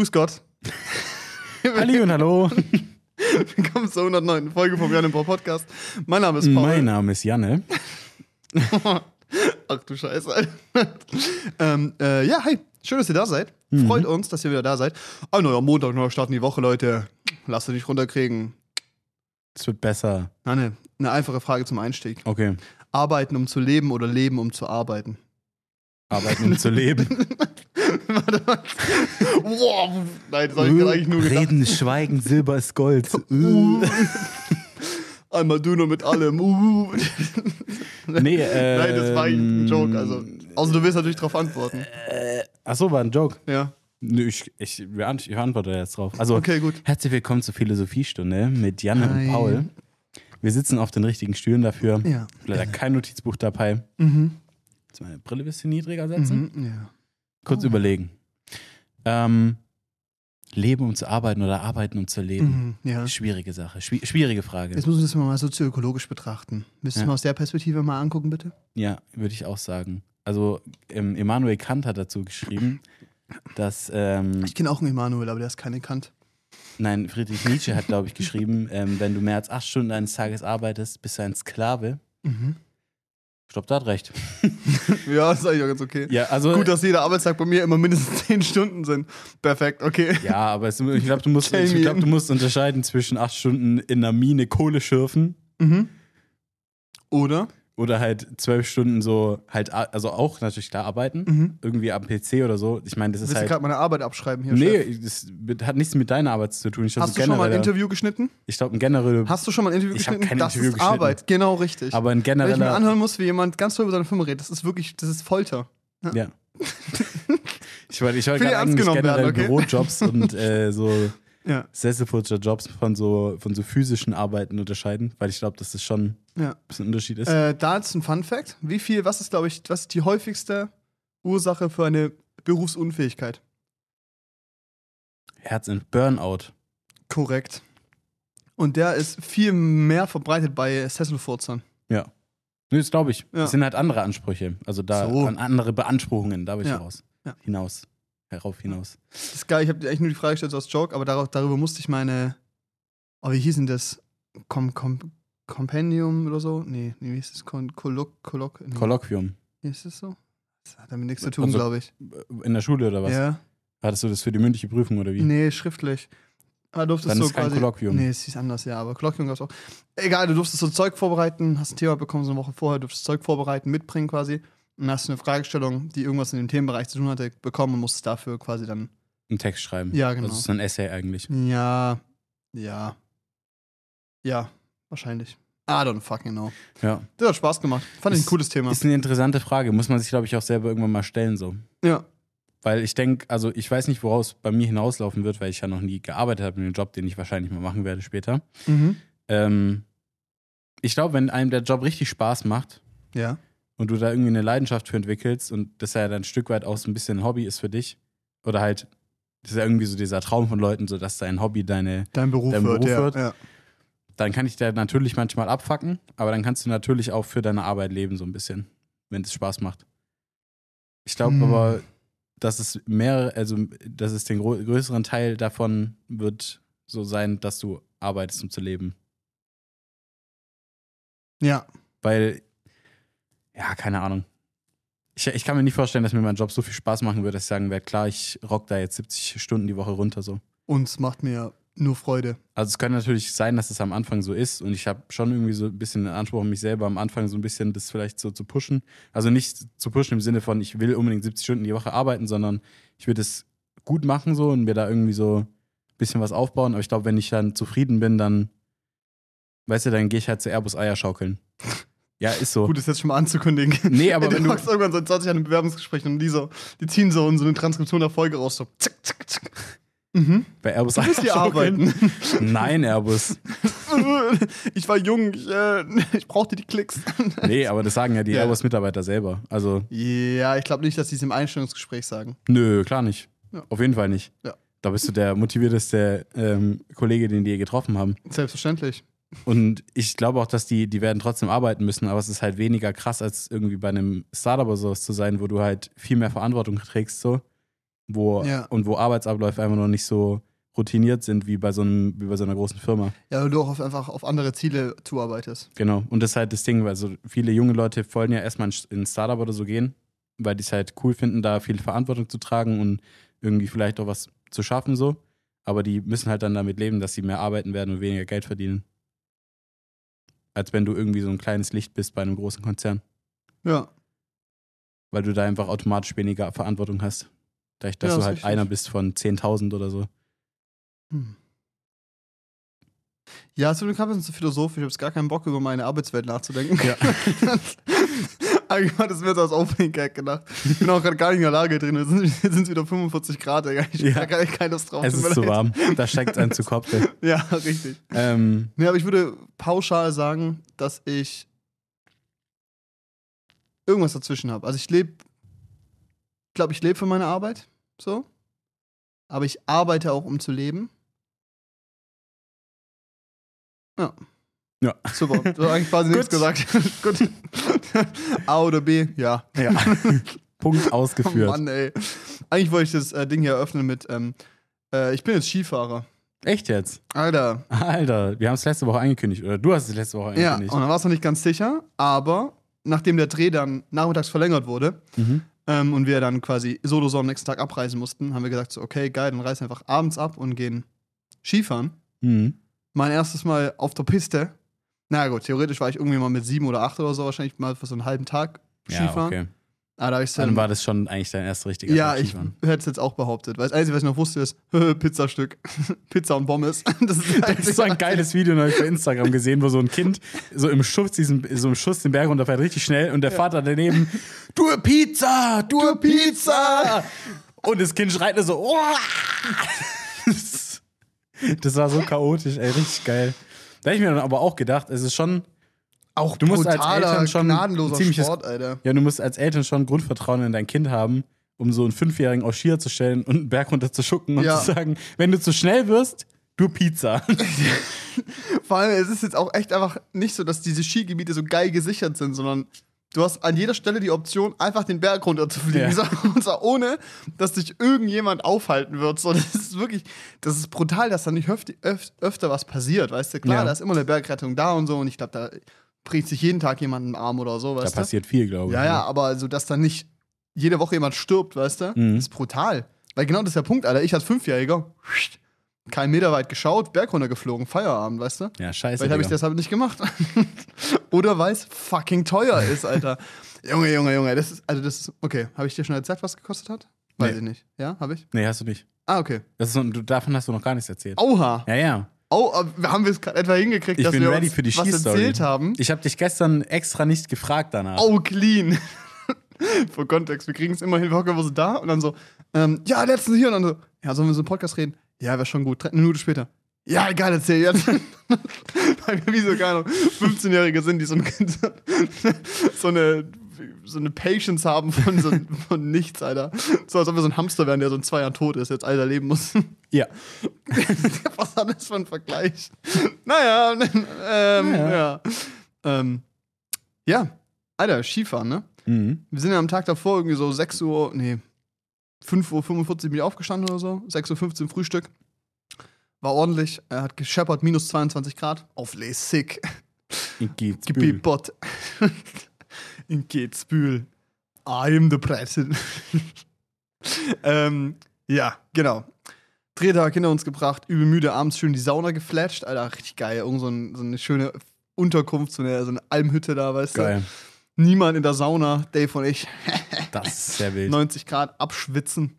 Grüß Gott. Halli und hallo. Willkommen zur 109. Folge vom Jan Bau Podcast. Mein Name ist Paul. Mein Name ist Janne. Ach du Scheiße, ähm, äh, ja, hi. Schön, dass ihr da seid. Mhm. Freut uns, dass ihr wieder da seid. Ein neuer Montag, neuer Start in die Woche, Leute. Lasst euch nicht runterkriegen. Es wird besser. Anne, eine einfache Frage zum Einstieg. Okay. Arbeiten, um zu leben oder leben, um zu arbeiten? Arbeiten um zu leben. Warte mal. Boah, nein, das habe ich gerade eigentlich nur gedacht. Reden, Schweigen, Silber ist Gold. Uh. Einmal du nur mit allem. Uh. nee, äh, Nein, das war eigentlich ein Joke. Also, also du willst natürlich darauf antworten. Achso, war ein Joke. Ja. Nö, ich, ich, ich antworte jetzt drauf. Also, Okay, gut. herzlich willkommen zur Philosophiestunde mit Janne Hi. und Paul. Wir sitzen auf den richtigen Stühlen dafür. Ja. Leider kein Notizbuch dabei. Mhm. Jetzt meine Brille ein bisschen niedriger setzen. Mhm. Ja. Kurz Oh. überlegen. Ähm, leben, um zu arbeiten oder arbeiten, um zu leben. Mhm. ja. Schwierige Sache. Schwi schwierige Frage. Jetzt muss man das mal sozioökologisch betrachten. Müsstest du Ja. mal aus der Perspektive mal angucken, bitte? Ja, würde ich auch sagen. Also ähm, Immanuel Kant hat dazu geschrieben, dass ähm, Ich kenne auch einen Emanuel, aber der ist keine Kant. nein, Friedrich Nietzsche hat, glaube ich, geschrieben, ähm, wenn du mehr als acht Stunden eines Tages arbeitest, bist du ein Sklave. Mhm. Ich glaube, der hat recht. Ja, ist eigentlich auch ganz okay. Ja, also Gut, dass jeder Arbeitstag bei mir immer mindestens 10 Stunden sind. Perfekt, okay. ja, aber es, ich glaube, du musst, ich glaub, du musst unterscheiden zwischen acht Stunden in einer Mine Kohle schürfen Mhm. Oder? Oder halt zwölf Stunden so halt, also auch natürlich klar arbeiten, Mhm. irgendwie am PC oder so. Ich meine, das ist Willst halt gerade meine Arbeit abschreiben hier, Chef? Nee, das mit- hat nichts mit deiner Arbeit zu tun. Ich Hast du schon mal ein genereller- Interview geschnitten? Ich glaube, ein generell. Hast du schon mal ein Interview Ich geschnitten? kein das Interview ist geschnitten. Arbeit, genau richtig. aber ein Wenn ich mir genereller. anhören muss, wie jemand ganz toll über seine Firma redet, das ist wirklich, das ist Folter. Ja. ich wollte ich wollte Will gerade eigentlich generell werden, okay? Bürojobs und äh, so Ja, Sesselputzerjobs von so, von so physischen Arbeiten unterscheiden, weil ich glaube, das schon ja. bisschen ein Unterschied ist. Äh, da ist ein Fun Fact. Wie viel, was ist, glaube ich, was ist die häufigste Ursache für eine Berufsunfähigkeit? Herz und Burnout. Korrekt. Und der ist viel mehr verbreitet bei Sesselfurzern. Ja. Nö, das glaube ich. Ja. Das sind halt andere Ansprüche. Also da So. an andere Beanspruchungen, da will ich Ja. raus. Ja. Hinaus. Herauf hinaus. Das ist geil, ich habe eigentlich nur die Frage gestellt so als Joke, aber darauf, darüber musste ich meine. Oh, wie hieß denn das? Com, Com, Compendium oder so? Nee, nee, wie hieß das? Kon, Kolok, Kolok, nee. Kolloquium. Wie ist das so? Das hat damit nichts zu tun, Also- glaube ich. In der Schule oder was? Ja. Hattest du das für die mündliche Prüfung oder wie? Nee, schriftlich. Ah, durftest Dann so ist kein quasi, Kolloquium. Nee, es hieß anders, ja, aber Kolloquium gab es auch. Egal, du durftest so Zeug vorbereiten, hast ein Thema bekommen, so eine Woche vorher, durftest Zeug vorbereiten, mitbringen quasi. Und dann hast du eine Fragestellung, die irgendwas in dem Themenbereich zu tun hatte, bekommen und musstest dafür quasi dann. Einen Text schreiben. Ja, genau. Das ist ein Essay eigentlich. Ja, ja. Ja, wahrscheinlich. I don't fucking know. Ja. Das hat Spaß gemacht. Fand ich ein Ist- cooles Thema. Ist eine interessante Frage. Muss man sich, glaube ich, auch selber irgendwann mal stellen so. Ja. Weil ich denke, also ich weiß nicht, woraus bei mir hinauslaufen wird, weil ich ja noch nie gearbeitet habe in dem Job, den ich wahrscheinlich mal machen werde später. Mhm. Ähm, ich glaube, wenn einem der Job richtig Spaß macht Ja. und du da irgendwie eine Leidenschaft für entwickelst und das ja dann ein Stück weit auch so ein bisschen ein Hobby ist für dich, oder halt, das ist ja irgendwie so dieser Traum von Leuten, so dass dein Hobby deine, Dein Beruf Dein wird, Beruf ja. wird? ja. Dann kann ich dir natürlich manchmal abfacken, aber dann kannst du natürlich auch für deine Arbeit leben, so ein bisschen, wenn es Spaß macht. Ich glaube Hm. aber, dass es mehr, also dass es den größeren Teil davon wird so sein, dass du arbeitest, um zu leben. Ja. Weil, ja, keine Ahnung. Ich, ich kann mir nicht vorstellen, dass mir mein Job so viel Spaß machen würde, dass ich sagen werde, klar, ich rock da jetzt 70 Stunden die Woche runter so. Uns macht mir nur Freude. Also es kann natürlich sein, dass es am Anfang so ist und ich habe schon irgendwie so ein bisschen den Anspruch an mich selber am Anfang so ein bisschen das vielleicht so zu pushen. Also nicht zu pushen im Sinne von, ich will unbedingt 70 Stunden die Woche arbeiten, sondern ich will das gut machen so und mir da irgendwie so ein bisschen was aufbauen. Aber ich glaube, wenn ich dann zufrieden bin, dann, weißt du, dann gehe ich halt zu Airbus Eier schaukeln. Ja, ist so. Gut, ist jetzt schon mal anzukündigen. Nee, aber Ey, wenn du du, machst irgendwann seit 20 Jahren ein Bewerbungsgespräch und die so, die ziehen so so eine Transkription der Folge raus, so zack, zack, zack. Mhm. bei Airbus Du hier arbeiten. Nein, Airbus. ich war jung, ich, äh, ich brauchte die Klicks. Nee, aber das sagen ja die Ja. Airbus-Mitarbeiter selber. Also, Ja, ich glaube nicht, dass sie es im Einstellungsgespräch sagen. nö, klar nicht. Ja. Auf jeden Fall nicht. Ja. Da bist du der motivierteste ähm, Kollege, den die je getroffen haben. Selbstverständlich. Und ich glaube auch, dass die, die werden trotzdem arbeiten müssen, aber es ist halt weniger krass, als irgendwie bei einem Startup oder sowas zu sein, wo du halt viel mehr Verantwortung trägst, so. Wo, Ja. und wo Arbeitsabläufe einfach noch nicht so routiniert sind wie bei so, einem, wie bei so einer großen Firma. Ja, weil du auch auf, einfach auf andere Ziele zuarbeitest. Genau. Und das ist halt das Ding, weil so viele junge Leute wollen ja erstmal in ein Startup oder so gehen, weil die es halt cool finden, da viel Verantwortung zu tragen und irgendwie vielleicht auch was zu schaffen so. Aber die müssen halt dann damit leben, dass sie mehr arbeiten werden und weniger Geld verdienen. Als wenn du irgendwie so ein kleines Licht bist bei einem großen Konzern. Ja. Weil du da einfach automatisch weniger Verantwortung hast. Dadurch, dass Ja, du halt richtig. einer bist von 10.000 oder so. Hm. Ja, es gerade ein bisschen zu philosophisch. Ich habe jetzt gar keinen Bock, über meine Arbeitswelt nachzudenken. Ja. Eigentlich hat es mir so als Opening-Gag gedacht. Ich bin auch gerade gar nicht in der Lage drin. Jetzt sind es wieder 45 Grad, Digga. Ich Ja. habe gar nicht keine Lust drauf. Es ist zu warm. Da steigt es einen zu Kopf. ey. Ja, richtig. Ähm, Nee, aber ich würde pauschal sagen, dass ich irgendwas dazwischen habe. Also ich lebe, ich glaube, ich lebe für meine Arbeit, so. Aber ich arbeite auch, um zu leben. Ja. Ja. Super. Du hast eigentlich quasi nichts gesagt. Gut. A oder B? Ja. ja. Punkt Oh ausgeführt. Mann, ey. Eigentlich wollte ich das äh, Ding hier eröffnen mit, ähm, äh, ich bin jetzt Skifahrer. Echt jetzt? Alter. Alter, wir haben es letzte Woche angekündigt. Oder du hast es letzte Woche Ja, angekündigt. und dann war es noch nicht ganz sicher, aber nachdem der Dreh dann nachmittags verlängert wurde mhm. Ähm, und wir dann quasi solo so am nächsten Tag abreisen mussten, haben wir gesagt, so, okay, geil, dann reisen wir einfach abends ab und gehen Skifahren. Mhm. Mein erstes Mal auf der Piste. Na gut, theoretisch war ich irgendwie mal mit sieben oder acht oder so wahrscheinlich mal für so einen halben Tag Ja, Skifahren. okay. Ah, da ich Dann dann, war das schon eigentlich dein erster richtiger ja, ich hätte es jetzt auch behauptet. Weil das Einzige, was ich noch wusste, ist Pizzastück. Pizza und Pommes. Das ist, Das ist so ein geiles Video neulich bei Instagram gesehen, wo so ein Kind so im Schuss, diesen, so im Schuss den Berg runterfährt, richtig schnell und der Vater daneben, du Pizza, du Pizza! Und das Kind schreit nur so, oh! Das war so chaotisch, ey, richtig geil. Da habe ich mir dann aber auch gedacht, es ist schon, Auch Du musst als Eltern schon gnadenloser ziemliches- Sport, Alter. ja, du musst als Eltern schon Grundvertrauen in dein Kind haben, um so einen Fünfjährigen auf Skier zu stellen und einen Berg runter zu schucken und Ja. zu sagen, wenn du zu schnell wirst, du Pizza. Vor allem, es ist jetzt auch echt einfach nicht so, dass diese Skigebiete so geil gesichert sind, sondern du hast an jeder Stelle die Option, einfach den Berg runter zu fliegen. Ja. Und zwar ohne, dass dich irgendjemand aufhalten wird. So, das ist wirklich, das ist brutal, dass da nicht öfter, öf öfter was passiert, weißt du? Klar, Ja. da ist immer eine Bergrettung da und so und ich glaube, da bricht sich jeden Tag jemand einen Arm oder so, Da weißt du? passiert viel, glaube ich. Ja, ja, aber also, dass da nicht jede Woche jemand stirbt, weißt du, Mhm. ist brutal. Weil genau das ist der Punkt, Alter. Ich als Fünfjähriger, kein Meter weit geschaut, Berg runtergeflogen, Feierabend, weißt du? Ja, scheiße. Vielleicht habe ich deshalb nicht gemacht. Oder weil es fucking teuer ist, Alter. Junge, Junge, Junge, das ist, also das ist, okay, habe ich dir schon erzählt, was gekostet hat? Weiß Nee. ich nicht. Ja, habe ich? Nee, hast du nicht. Ah, okay. Das ist davon hast du noch gar nichts erzählt. Oha. Ja, ja. Oh, aber haben wir es gerade etwa hingekriegt, Ich dass bin wir ready uns für die was erzählt haben? Ich habe dich gestern extra nicht gefragt danach. Oh, clean. Für Kontext, wir kriegen es immer hin, wir hocken immer so da und dann so, ähm, ja, letztens hier und dann so, ja, sollen wir so einen Podcast reden? Ja, wäre schon gut. Drei Minuten später. Ja, egal, erzähl jetzt. Weil wir wie so, keine Ahnung, 15-Jährige sind, die so, ein, so eine so eine Patience haben von, so, von nichts, Alter. So, als ob wir so ein Hamster wären, der so in zwei Jahren tot ist, jetzt Alter leben muss. Ja. Was hat das für ein Vergleich? Naja, ähm, Naja. ja. Ähm, ja, Alter, Skifahren, ne? Mhm. Wir sind ja am Tag davor irgendwie so 6 Uhr, nee, 5.45 Uhr bin ich aufgestanden oder so. 6.15 Uhr Frühstück. War ordentlich. Er hat gescheppert, minus 22 Grad. Auf Le Sick. Geht's. Gib Bot. In Getzbühl. I am the president. ähm, ja, genau. Drehtag hinter uns gebracht, übel müde, abends schön die Sauna geflatscht. Alter, richtig geil. Irgend so, ein, so eine schöne Unterkunft, so eine, so eine Almhütte da, weißt Geil. du? Niemand in der Sauna, Dave und ich. Das ist sehr wild. 90 Grad abschwitzen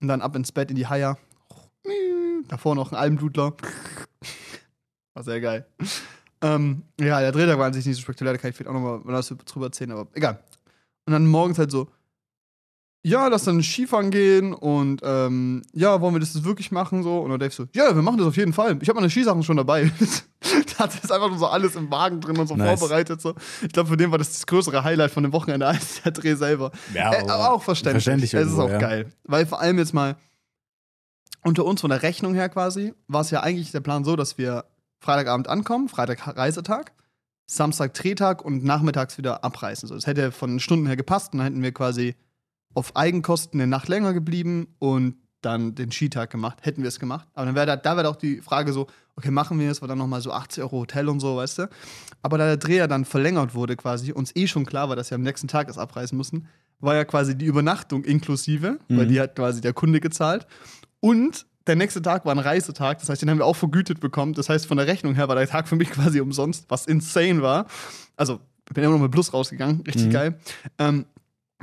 und dann ab ins Bett in die Haier. Davor noch ein Almdudler. War sehr geil. Ähm, ja, der Drehtag war an sich nicht so spektakulär, da kann ich vielleicht auch nochmal was drüber erzählen, aber egal. Und dann morgens halt so, ja, lass dann Skifahren gehen und ähm, ja, wollen wir das jetzt wirklich machen so? Und dann Dave so, ja, wir machen das auf jeden Fall. Ich habe meine Skisachen schon dabei. da hat das einfach nur so alles im Wagen drin und so Nice. vorbereitet. So. Ich glaube, für den war das das größere Highlight von dem Wochenende als der Dreh selber. Ja, Äh, aber auch verständlich. verständlich es ist auch ja. geil. Weil vor allem jetzt mal unter uns von der Rechnung her quasi, war es ja eigentlich der Plan so, dass wir Freitagabend ankommen, Freitag Reisetag, Samstag Drehtag und nachmittags wieder abreisen. So, das hätte von den Stunden her gepasst und dann hätten wir quasi auf Eigenkosten eine Nacht länger geblieben und dann den Skitag gemacht, hätten wir es gemacht. Aber dann wäre da, da wäre auch die Frage so, okay, machen wir es, war dann nochmal so 80 Euro Hotel und so, weißt du. Aber da der Dreher dann verlängert wurde quasi, uns eh schon klar war, dass wir am nächsten Tag es abreißen mussten, war ja quasi die Übernachtung inklusive, weil Mhm. die hat quasi der Kunde gezahlt. Und der nächste Tag war ein Reisetag, das heißt, den haben wir auch vergütet bekommen. Das heißt, von der Rechnung her war der Tag für mich quasi umsonst, was insane war. Also, ich bin immer noch mit Plus rausgegangen, richtig Mhm. geil. Ähm,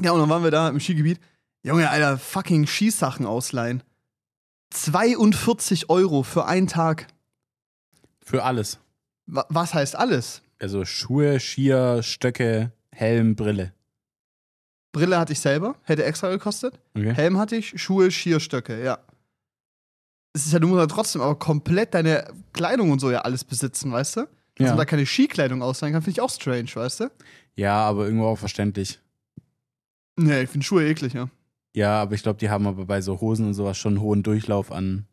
ja, und dann waren wir da im Skigebiet. Junge, Alter, fucking Skisachen ausleihen. 42 Euro für einen Tag. Für alles. Wa- Was heißt alles? Also Schuhe, Skier, Stöcke, Helm, Brille. Brille hatte ich selber, hätte extra gekostet. Okay. Helm hatte ich, Schuhe, Skierstöcke, ja. Es ist ja, du musst ja trotzdem aber komplett deine Kleidung und so ja alles besitzen, weißt du? Dass Ja. man da keine Skikleidung ausleihen kann, finde ich auch strange, weißt du? ja, aber irgendwo auch verständlich. Nee, ich finde Schuhe eklig, ja. Ja, aber ich glaube, die haben aber bei so Hosen und sowas schon einen hohen Durchlauf an.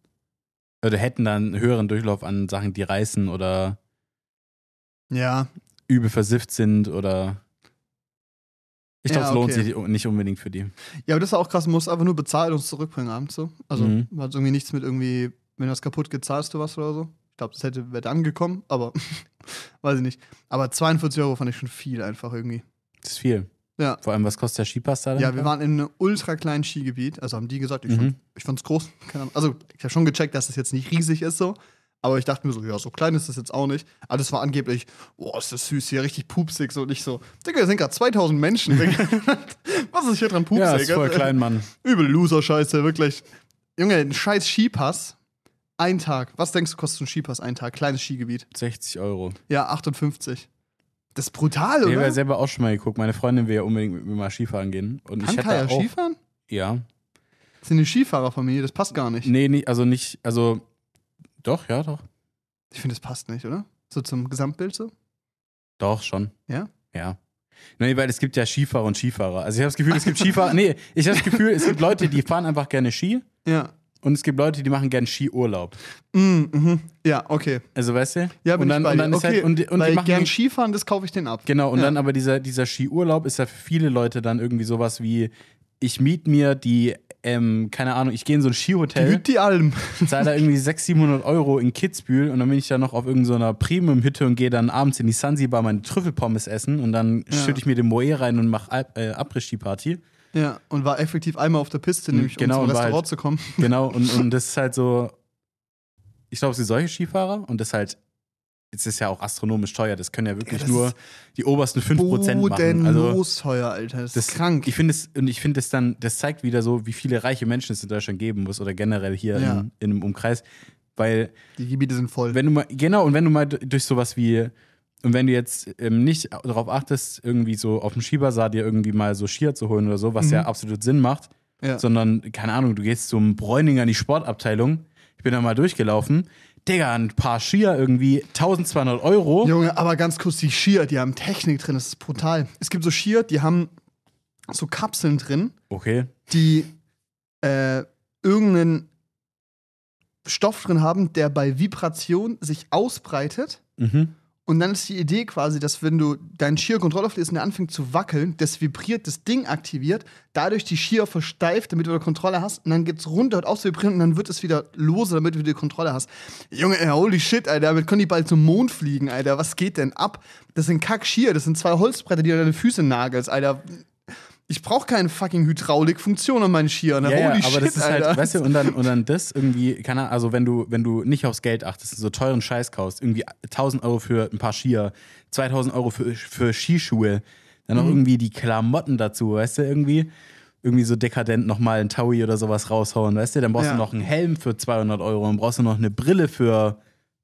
Oder hätten dann einen höheren Durchlauf an Sachen, die reißen oder Ja, übel versifft sind oder. Ich glaube, Ja, es lohnt okay. sich nicht unbedingt für die. Ja, aber das ist auch krass, man muss einfach nur bezahlen und es zurückbringen abends so. Also Mhm. hat irgendwie nichts mit irgendwie, wenn das kaputt geht, zahlst du was oder so. Ich glaube, das hätte wäre dann gekommen, aber weiß ich nicht. Aber 42 Euro fand ich schon viel einfach irgendwie. Das ist viel. Ja. Vor allem, was kostet der Skipass da? Ja, wir waren in einem ultra kleinen Skigebiet, also haben die gesagt, ich, Mhm. fand, ich fand's groß. Also ich habe schon gecheckt, dass es jetzt nicht riesig ist so. Aber ich dachte mir so, ja, so klein ist das jetzt auch nicht. Aber das war angeblich, boah, ist das süß hier, richtig pupsig. So und ich so, Digga, das sind gerade 2000 Menschen. Was ist hier dran pupsig? Ja, ist voll klein, Mann. Übel Loser-Scheiße, wirklich. Junge, ein scheiß Skipass. Ein Tag. Was denkst du, kostet so ein Skipass ein Tag? Kleines Skigebiet. 60 Euro. Ja, 58. Das ist brutal, Ich habe oder? ja selber auch schon mal geguckt. Meine Freundin will ja unbedingt mit mir mal Skifahren gehen. Und ich Kann hätte Kaya auch, Skifahren? Ja. Das ist eine Skifahrerfamilie, das passt gar nicht. Nee, nee, also nicht, also doch, ja, doch. Ich finde, das passt nicht, oder? So zum Gesamtbild so? Doch, schon. Ja? Ja. Nee, weil es gibt ja Skifahrer und Skifahrer. Also ich habe das Gefühl, es gibt Skifahrer. Nee, ich habe das Gefühl, es gibt Leute, die fahren einfach gerne Ski Ja. und es gibt Leute, die machen gerne Skiurlaub. Mm, mhm. Ja, okay. Also weißt du? Ja, bin und dann, ich bei und dann ist okay, halt, und, und weil machen gern Skifahren, das kaufe ich den ab. Genau, und Ja. dann aber dieser, dieser Skiurlaub ist ja für viele Leute dann irgendwie sowas wie, ich miet mir die, ähm, keine Ahnung, ich gehe in so ein Skihotel, die Alm. zahle da irgendwie 600, 700 Euro in Kitzbühel und dann bin ich da noch auf irgendeiner Premium-Hütte und gehe dann abends in die Sansibar meine Trüffelpommes essen und dann Ja. schütte ich mir den Moe rein und mache äh, Abriss-Ski-Party. Ja, und war effektiv einmal auf der Piste, nämlich genau, um zum Restaurant halt- zu kommen. Genau, und, und das ist halt so, ich glaube, es sind solche Skifahrer und das halt, es ist ja auch astronomisch teuer, das können ja wirklich das nur die obersten 5% machen. Also, teuer, Alter. Das, Das ist krank. Ich finde es, und ich finde es dann, das zeigt wieder so, wie viele reiche Menschen es in Deutschland geben muss oder generell hier Ja. in, in einem Umkreis. Weil, Die Gebiete sind voll. wenn du mal, genau, und wenn du mal durch sowas wie, und wenn du jetzt ähm, nicht darauf achtest, irgendwie so auf dem Skibasar dir irgendwie mal so Skier zu holen oder so, was Mhm. ja absolut Sinn macht, ja. sondern, keine Ahnung, du gehst zum Bräuninger in die Sportabteilung, ich bin da mal durchgelaufen, Digga, ein paar Skier irgendwie 1200 Euro. Junge, aber ganz kurz, die Skier, die haben Technik drin, das ist brutal. Es gibt so Skier, die haben so Kapseln drin, Okay. die äh, irgendeinen Stoff drin haben, der bei Vibration sich ausbreitet. Mhm. Und dann ist die Idee quasi, dass wenn du deinen Skier-Kontrollaufließ und der anfängt zu wackeln, das vibriert, das Ding aktiviert, dadurch die Skier versteift, damit du wieder Kontrolle hast, und dann geht's runter, hört auf zu vibrieren und dann wird es wieder lose, damit du die Kontrolle hast. Junge, holy shit, Alter, damit können die bald zum Mond fliegen, Alter, was geht denn ab? Das sind Kack-Skier, das sind zwei Holzbretter, die du deine Füße nagelst, Alter. Ich brauche keine fucking Hydraulikfunktion an meinen Skiern, Ja, holy ja, aber shit, das ist Alter. halt, weißt du, und dann, und dann das irgendwie, keine Ahnung, also wenn du, wenn du nicht aufs Geld achtest, so teuren Scheiß kaufst, irgendwie 1000 Euro für ein paar Skier, 2000 Euro für, für Skischuhe, dann noch Mhm. irgendwie die Klamotten dazu, weißt du, irgendwie, irgendwie so dekadent nochmal ein Taui oder sowas raushauen, weißt du, dann brauchst Ja. du noch einen Helm für 200 Euro, dann brauchst du noch eine Brille für,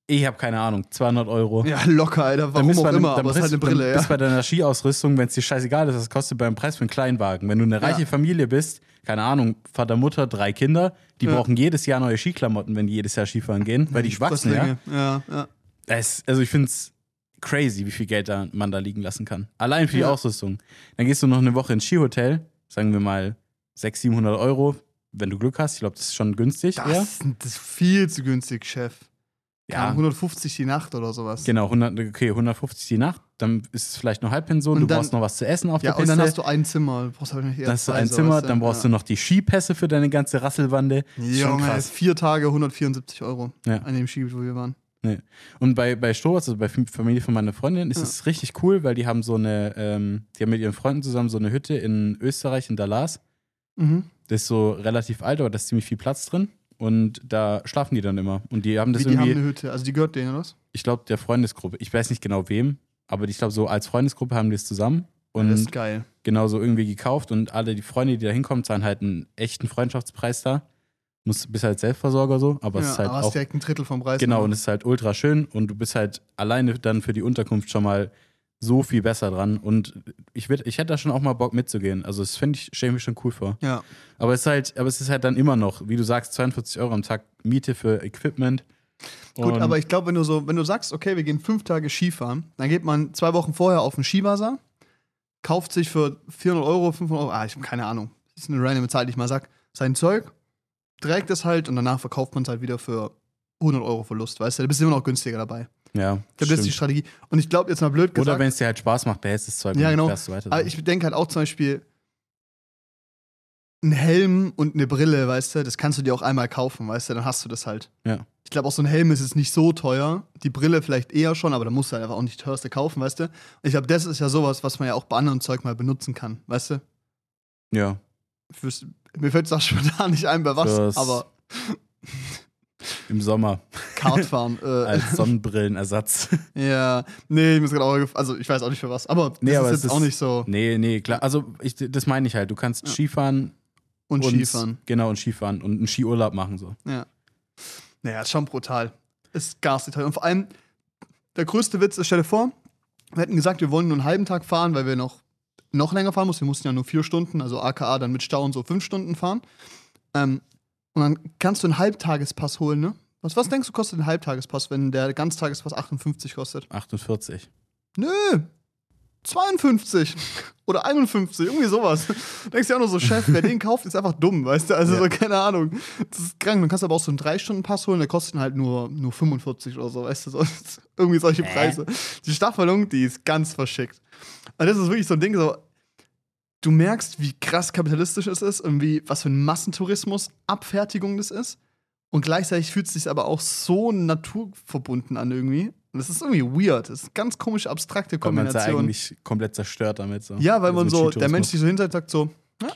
ich habe keine Ahnung, 200 Euro. ja, locker, Alter, Dann warum bist auch bei immer, dann aber es ist halt eine bist- Brille, dann bist ja. bei deiner Skiausrüstung, wenn es dir scheißegal ist, was kostet beim Preis für einen Kleinwagen. Wenn du eine reiche Ja. Familie bist, keine Ahnung, Vater, Mutter, drei Kinder, die Ja. brauchen jedes Jahr neue Skiklamotten, wenn die jedes Jahr Skifahren gehen, weil die wachsen, ja. Ja, ja. Es, also ich finde es crazy, wie viel Geld da, man da liegen lassen kann. Allein für die Ja. Ausrüstung. Dann gehst du noch eine Woche ins Skihotel, sagen wir mal 600, 700 Euro, wenn du Glück hast. Ich glaube, das ist schon günstig. Das, eher. das ist viel zu günstig, Chef. Ja, 150 die Nacht oder sowas. genau, 100, okay, 150 die Nacht, dann ist es vielleicht nur Halbpension, Und du dann- brauchst noch was zu essen auf Ja, der und Piste. dann hast du ein Zimmer. Du brauchst halt nicht dann hast du ein Zimmer, dann brauchst du noch die Skipässe für deine ganze Rasselwande. Junge, krass. vier Tage, 174 Euro Ja. an dem Skigebiet, wo wir waren. Nee. Und bei, bei Strohwatz, also bei Fam- Familie von meiner Freundin, ist Ja. es richtig cool, weil die haben so eine, ähm, die haben mit ihren Freunden zusammen so eine Hütte in Österreich, in Dallas. Mhm. Das ist so relativ alt, aber da ist ziemlich viel Platz drin. Und da schlafen die dann immer. Und die haben das Wie, die haben irgendwie, eine Hütte. Also die gehört denen, oder was? ich glaube, der Freundesgruppe. Ich weiß nicht genau wem, aber ich glaube, so als Freundesgruppe haben die es zusammen. Und das ist geil. genau so irgendwie gekauft. Und alle die Freunde, die da hinkommen, zahlen halt einen echten Freundschaftspreis da. Muss, bist halt Selbstversorger so, aber es ja, ist halt aber auch hast direkt ein Drittel vom Preis. Genau, und es ist halt ultra schön und du bist halt alleine dann für die Unterkunft schon mal so viel besser dran. Und ich, würd, ich hätte da schon auch mal Bock mitzugehen. Also, das finde ich, stelle ich mir schon cool vor. ja. Aber es ist halt, aber es ist halt dann immer noch, wie du sagst, 42 Euro am Tag Miete für Equipment. Gut, aber ich glaube, wenn du so, wenn du sagst, okay, wir gehen fünf Tage Skifahren, dann geht man zwei Wochen vorher auf den Skibasar, kauft sich für 400 Euro, 500 Euro, ah, ich habe keine Ahnung, das ist eine random Zahl, die ich mal sag, sein Zeug, trägt es halt und danach verkauft man es halt wieder für 100 Euro Verlust, weißt du, da bist du immer noch günstiger dabei. Ja, Ich glaube, das ist die. Strategie. Und ich glaube, jetzt mal blöd Oder gesagt, wenn es dir halt Spaß macht, behältst du das Zeug Ja, und genau. fährst du weiter. aber ich denke halt auch zum Beispiel, ein Helm und eine Brille, weißt du, das kannst du dir auch einmal kaufen, weißt du, dann hast du das halt. Ja. Ich glaube, auch so ein Helm ist jetzt nicht so teuer. Die Brille vielleicht eher schon, aber da musst du halt einfach auch nicht die teuerste kaufen, weißt du? Und ich glaube, das ist ja sowas, was man ja auch bei anderen Zeug mal benutzen kann, weißt du? ja. Fürs, mir fällt es auch spontan nicht ein, bei was, Fürs- aber Im Sommer Kartfahren. äh, als Sonnenbrillenersatz. ja, nee, ich muss gerade auch, also ich weiß auch nicht für was, aber das Nee, ist aber jetzt ist- auch nicht so. nee, nee, klar. Also, ich, das meine ich halt. Du kannst Ja. Skifahren Und Skifahren. Genau, und Skifahren und einen Skiurlaub machen so. Ja. Naja, ist schon brutal. Ist garstig teuer. Und vor allem, der größte Witz ist, stell dir vor, wir hätten gesagt, wir wollen nur einen halben Tag fahren, weil wir noch, noch länger fahren mussten. Wir mussten ja nur vier Stunden, also AKA dann mit Stau und so fünf Stunden fahren. Ähm, und dann kannst du einen Halbtagespass holen, ne? Was, was denkst du, kostet ein Halbtagespass, wenn der Ganztagespass 58 kostet? 48. Nö! 52 oder 51, irgendwie sowas. Denkst du ja auch nur so, Chef, wer den kauft, ist einfach dumm, weißt du? Also Ja. so, keine Ahnung. Das ist krank. Du kannst aber auch so einen 3-Stunden-Pass holen, der kostet halt nur, nur 45 oder so, weißt du? So, irgendwie solche? Preise. Die Staffelung, die ist ganz verschickt. Und das ist wirklich so ein Ding, so, du merkst, wie krass kapitalistisch es ist und wie, was für ein Massentourismus Abfertigung das ist. Und gleichzeitig fühlt es sich aber auch so naturverbunden an irgendwie. Und das ist irgendwie weird. Das ist eine ganz komische, abstrakte Weil man ja Kombination. eigentlich komplett zerstört damit. So. Ja, weil Also man so, der. Mensch sich so hinter sagt so, ja,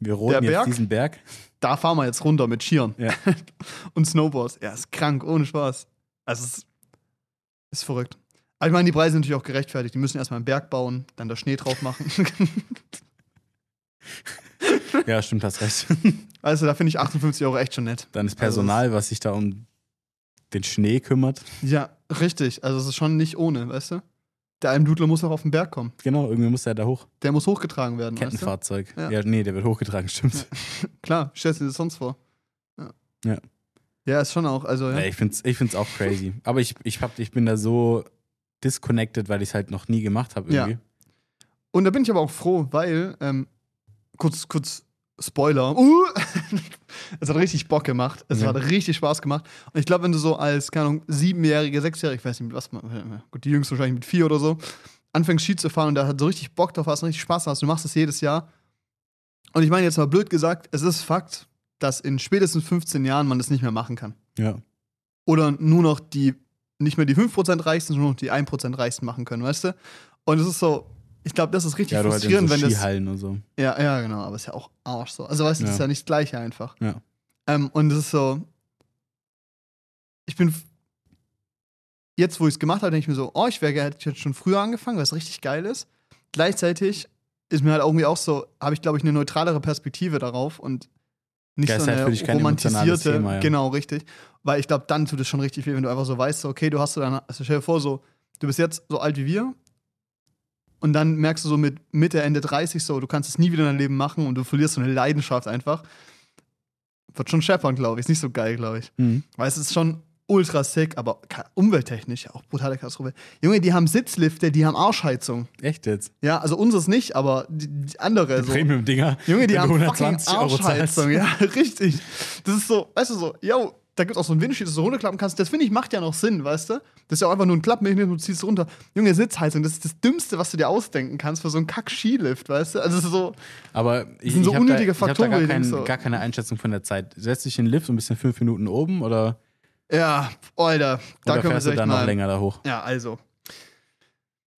Wir roten der jetzt Berg? diesen Berg. da fahren wir jetzt runter mit Skiern Ja. und Snowboards. Ja, ist krank, ohne Spaß. Also es ist, ist verrückt. Aber ich meine, die Preise sind natürlich auch gerechtfertigt. Die müssen erstmal einen Berg bauen, dann da Schnee drauf machen. ja, stimmt, hast recht. also da finde ich 58 Euro echt schon nett. Dann ist Personal, was sich da um den Schnee kümmert. Ja, richtig. Also es ist schon nicht ohne, weißt du? Der Almdudler muss auch auf den Berg kommen. Genau, irgendwie muss er da hoch. Der muss hochgetragen werden, weißt du? Kettenfahrzeug. Ja. Ja. nee, der wird hochgetragen, stimmt. Klar, stellst du dir das sonst vor. Ja. Ja. Ja, ist schon auch, also ja. Ja. ich finde es ich find's auch crazy. Aber ich, ich, hab, ich bin da so disconnected, weil ich es halt noch nie gemacht habe Ja. Und da bin ich aber auch froh, weil, ähm, kurz, kurz Spoiler, uh, es hat richtig Bock gemacht. Es Ja. hat richtig Spaß gemacht. Und ich glaube, wenn du so als, keine Ahnung, siebenjährige, sechsjährige, ich weiß nicht, was man, gut, die Jüngsten wahrscheinlich mit vier oder so, anfängst Ski zu fahren und da hat so richtig Bock drauf hast richtig Spaß hast, du machst das jedes Jahr. Und ich meine jetzt mal blöd gesagt, es ist Fakt, dass in spätestens 15 Jahren man das nicht mehr machen kann. Ja. Oder nur noch die, nicht mehr die 5% Reichsten, sondern nur noch die 1% Reichsten machen können, weißt du? Und es ist so, ich glaube, das ist richtig Ja, halt frustrierend, so wenn das. Skihallen und so. Ja, ja, genau, aber ist ja auch Arsch so. Also weißt du, das ist Ja. ja nicht das Gleiche einfach. Ja. Ähm, und es ist so, ich bin, jetzt wo ich es gemacht habe, denke ich mir so, oh, ich wäre hätte ich jetzt schon früher angefangen, weil es richtig geil ist. Gleichzeitig ist mir halt irgendwie auch so, habe ich glaube ich eine neutralere Perspektive darauf und nicht Ja, so halt eine emotionales romantisierte, Thema, ja. genau, richtig. Weil ich glaube, dann tut es schon richtig weh, wenn du einfach so weißt, okay, du hast so dann, also stell dir vor, so, du bist jetzt so alt wie wir und dann merkst du so mit Mitte, Ende 30 so, du kannst es nie wieder in deinem Leben machen und du verlierst so eine Leidenschaft einfach. Wird schon scheppern, glaube ich. Ist nicht so geil, glaube ich. Mhm. Weil es ist schon ultra sick, aber umwelttechnisch auch brutale Katastrophe. Junge, die haben Sitzlifte, die haben Arschheizung. Echt jetzt? Ja, also unseres nicht, aber die, die andere so. Premium-Dinger. Junge, die haben du fucking 120 Euro zahlst. Arschheizung, ja, richtig. Das ist so, weißt du so, yo, da gibt es auch so ein Windschild, das du runterklappen kannst. Das finde ich macht ja noch Sinn, weißt du? Das ist ja auch einfach nur ein Klappmechanismus, du ziehst runter. Junge, Sitzheizung, das ist das Dümmste, was du dir ausdenken kannst für so einen Kack-Skilift, weißt du? Also so. Aber ich, sind so ich unnötige da, Faktoren, Ich habe gar, kein, so- gar keine Einschätzung von der Zeit. Setzt dich in den Lift und bist in fünf Minuten oben oder, Ja, Alter, da oder können wir du echt dann noch mal. länger da hoch? Ja, also.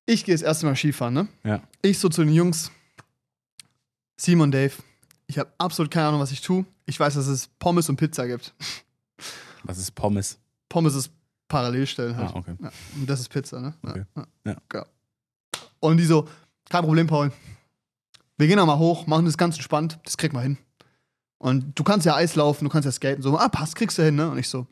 Ich gehe das erste Mal Skifahren, ne? Ja. Ich so zu den Jungs. Simon, Dave. Ich habe absolut keine Ahnung, was ich tue. Ich weiß, dass es Pommes und Pizza gibt. Was ist Pommes? Pommes ist Parallelstellen halt. Ah, okay. Ja, und das ist Pizza, ne? Okay. Ja. Ja. Und die so, kein Problem, Paul. Wir gehen da mal hoch, machen das ganz entspannt, das krieg mal hin. Und du kannst ja Eis laufen, du kannst ja skaten. So, ah, passt, kriegst du hin, ne? Und ich so,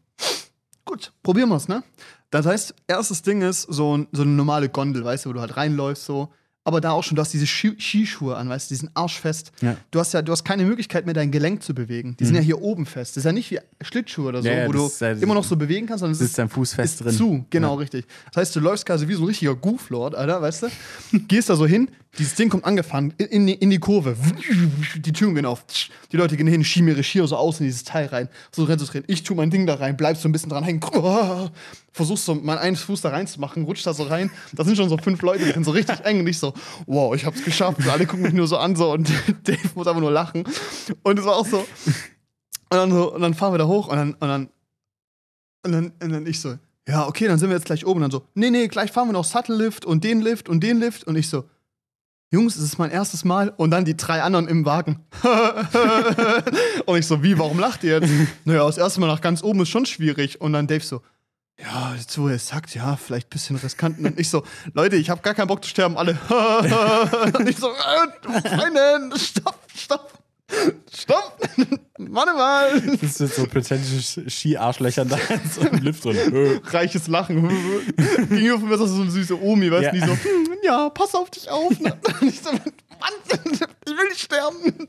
gut, probieren wir's, ne? Das heißt, erstes Ding ist so, ein- so eine normale Gondel, weißt du, wo du halt reinläufst, so. Aber da auch schon, du hast diese Ski Skischuhe an, weißt du, die sind arschfest. Ja. Du hast ja, du hast keine Möglichkeit mehr, dein Gelenk zu bewegen. Die sind ja hier oben fest. Das ist ja nicht wie Schlittschuhe oder so, Ja, ja, wo du ist immer noch so bewegen kannst, sondern es Sitzt dein Fuß fest ist drin. zu, genau, richtig. Das heißt, du läufst quasi wie so ein richtiger Gooflord, Alter, weißt du? Gehst da so hin, dieses Ding kommt angefahren, in, in, die- Kurve. Die Türen gehen auf. Die Leute gehen hin, schieben ihre Skier so aus in dieses Teil rein. So rennst du drin. Ich tu mein Ding da rein, bleibst so ein bisschen dran hängen. Versuchst so meinen einen Fuß da reinzumachen, rutscht da so rein. Da sind schon so fünf Leute drin, so richtig eng. Und ich so, wow, ich hab's geschafft. Und alle gucken mich nur so an so und Dave muss einfach nur lachen. Und es war auch so. Und dann, so, und dann fahren wir da hoch und dann, und dann und dann, und dann ich so, ja, okay, dann sind wir jetzt gleich oben. Und dann so, nee, nee, gleich fahren wir noch Shuttle Lift und den Lift und den Lift. Und ich so, Jungs, es ist mein erstes Mal. Und dann die drei anderen im Wagen. und ich so, wie, warum lacht ihr jetzt? naja, das erste Mal nach ganz oben ist schon schwierig. Und dann Dave so, ja, jetzt wo er sagt, ja, vielleicht ein bisschen riskant. Und ich so, Leute, ich habe gar keinen Bock zu sterben, alle. und ich so, äh, Freundin, stopp, stopp. Stopp! Warte mal! Das sind so potenzielle Ski-Arschlöcher da so einem Lift drin. Reiches Lachen. Gegenüber von mir ist das so eine süße Omi, weißt du, Ja. die so, hm, ja, pass auf dich auf. Und ich so, Mann, ich will nicht sterben.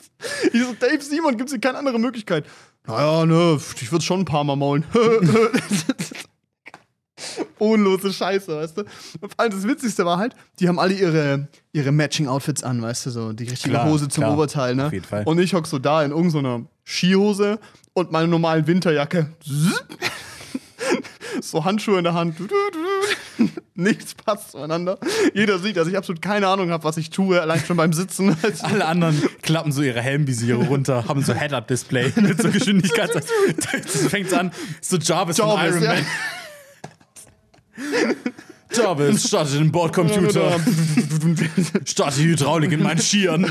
Ich so, Dave Simon, gibt's hier keine andere Möglichkeit? Naja, ne, ich würde schon ein paar Mal maulen. Unlose Scheiße, weißt du? Und vor allem das Witzigste war halt, die haben alle ihre, ihre Matching-Outfits an, weißt du, so die richtige Klar, Hose zum klar, Oberteil, ne? auf jeden Fall. Und ich hock so da in irgendeiner Skihose und meine normalen Winterjacke. so Handschuhe in der Hand. Nichts passt zueinander. Jeder sieht, dass ich absolut keine Ahnung habe, was ich tue, allein schon beim Sitzen. Alle anderen klappen so ihre Helmvisiere runter, haben so Head-Up-Display mit so Geschwindigkeit. Das fängt an, so Jarvis, von Jarvis, Iron ja. Man. Jarvis, starte den Bordcomputer. Starte die Hydraulik in meinen Skiern.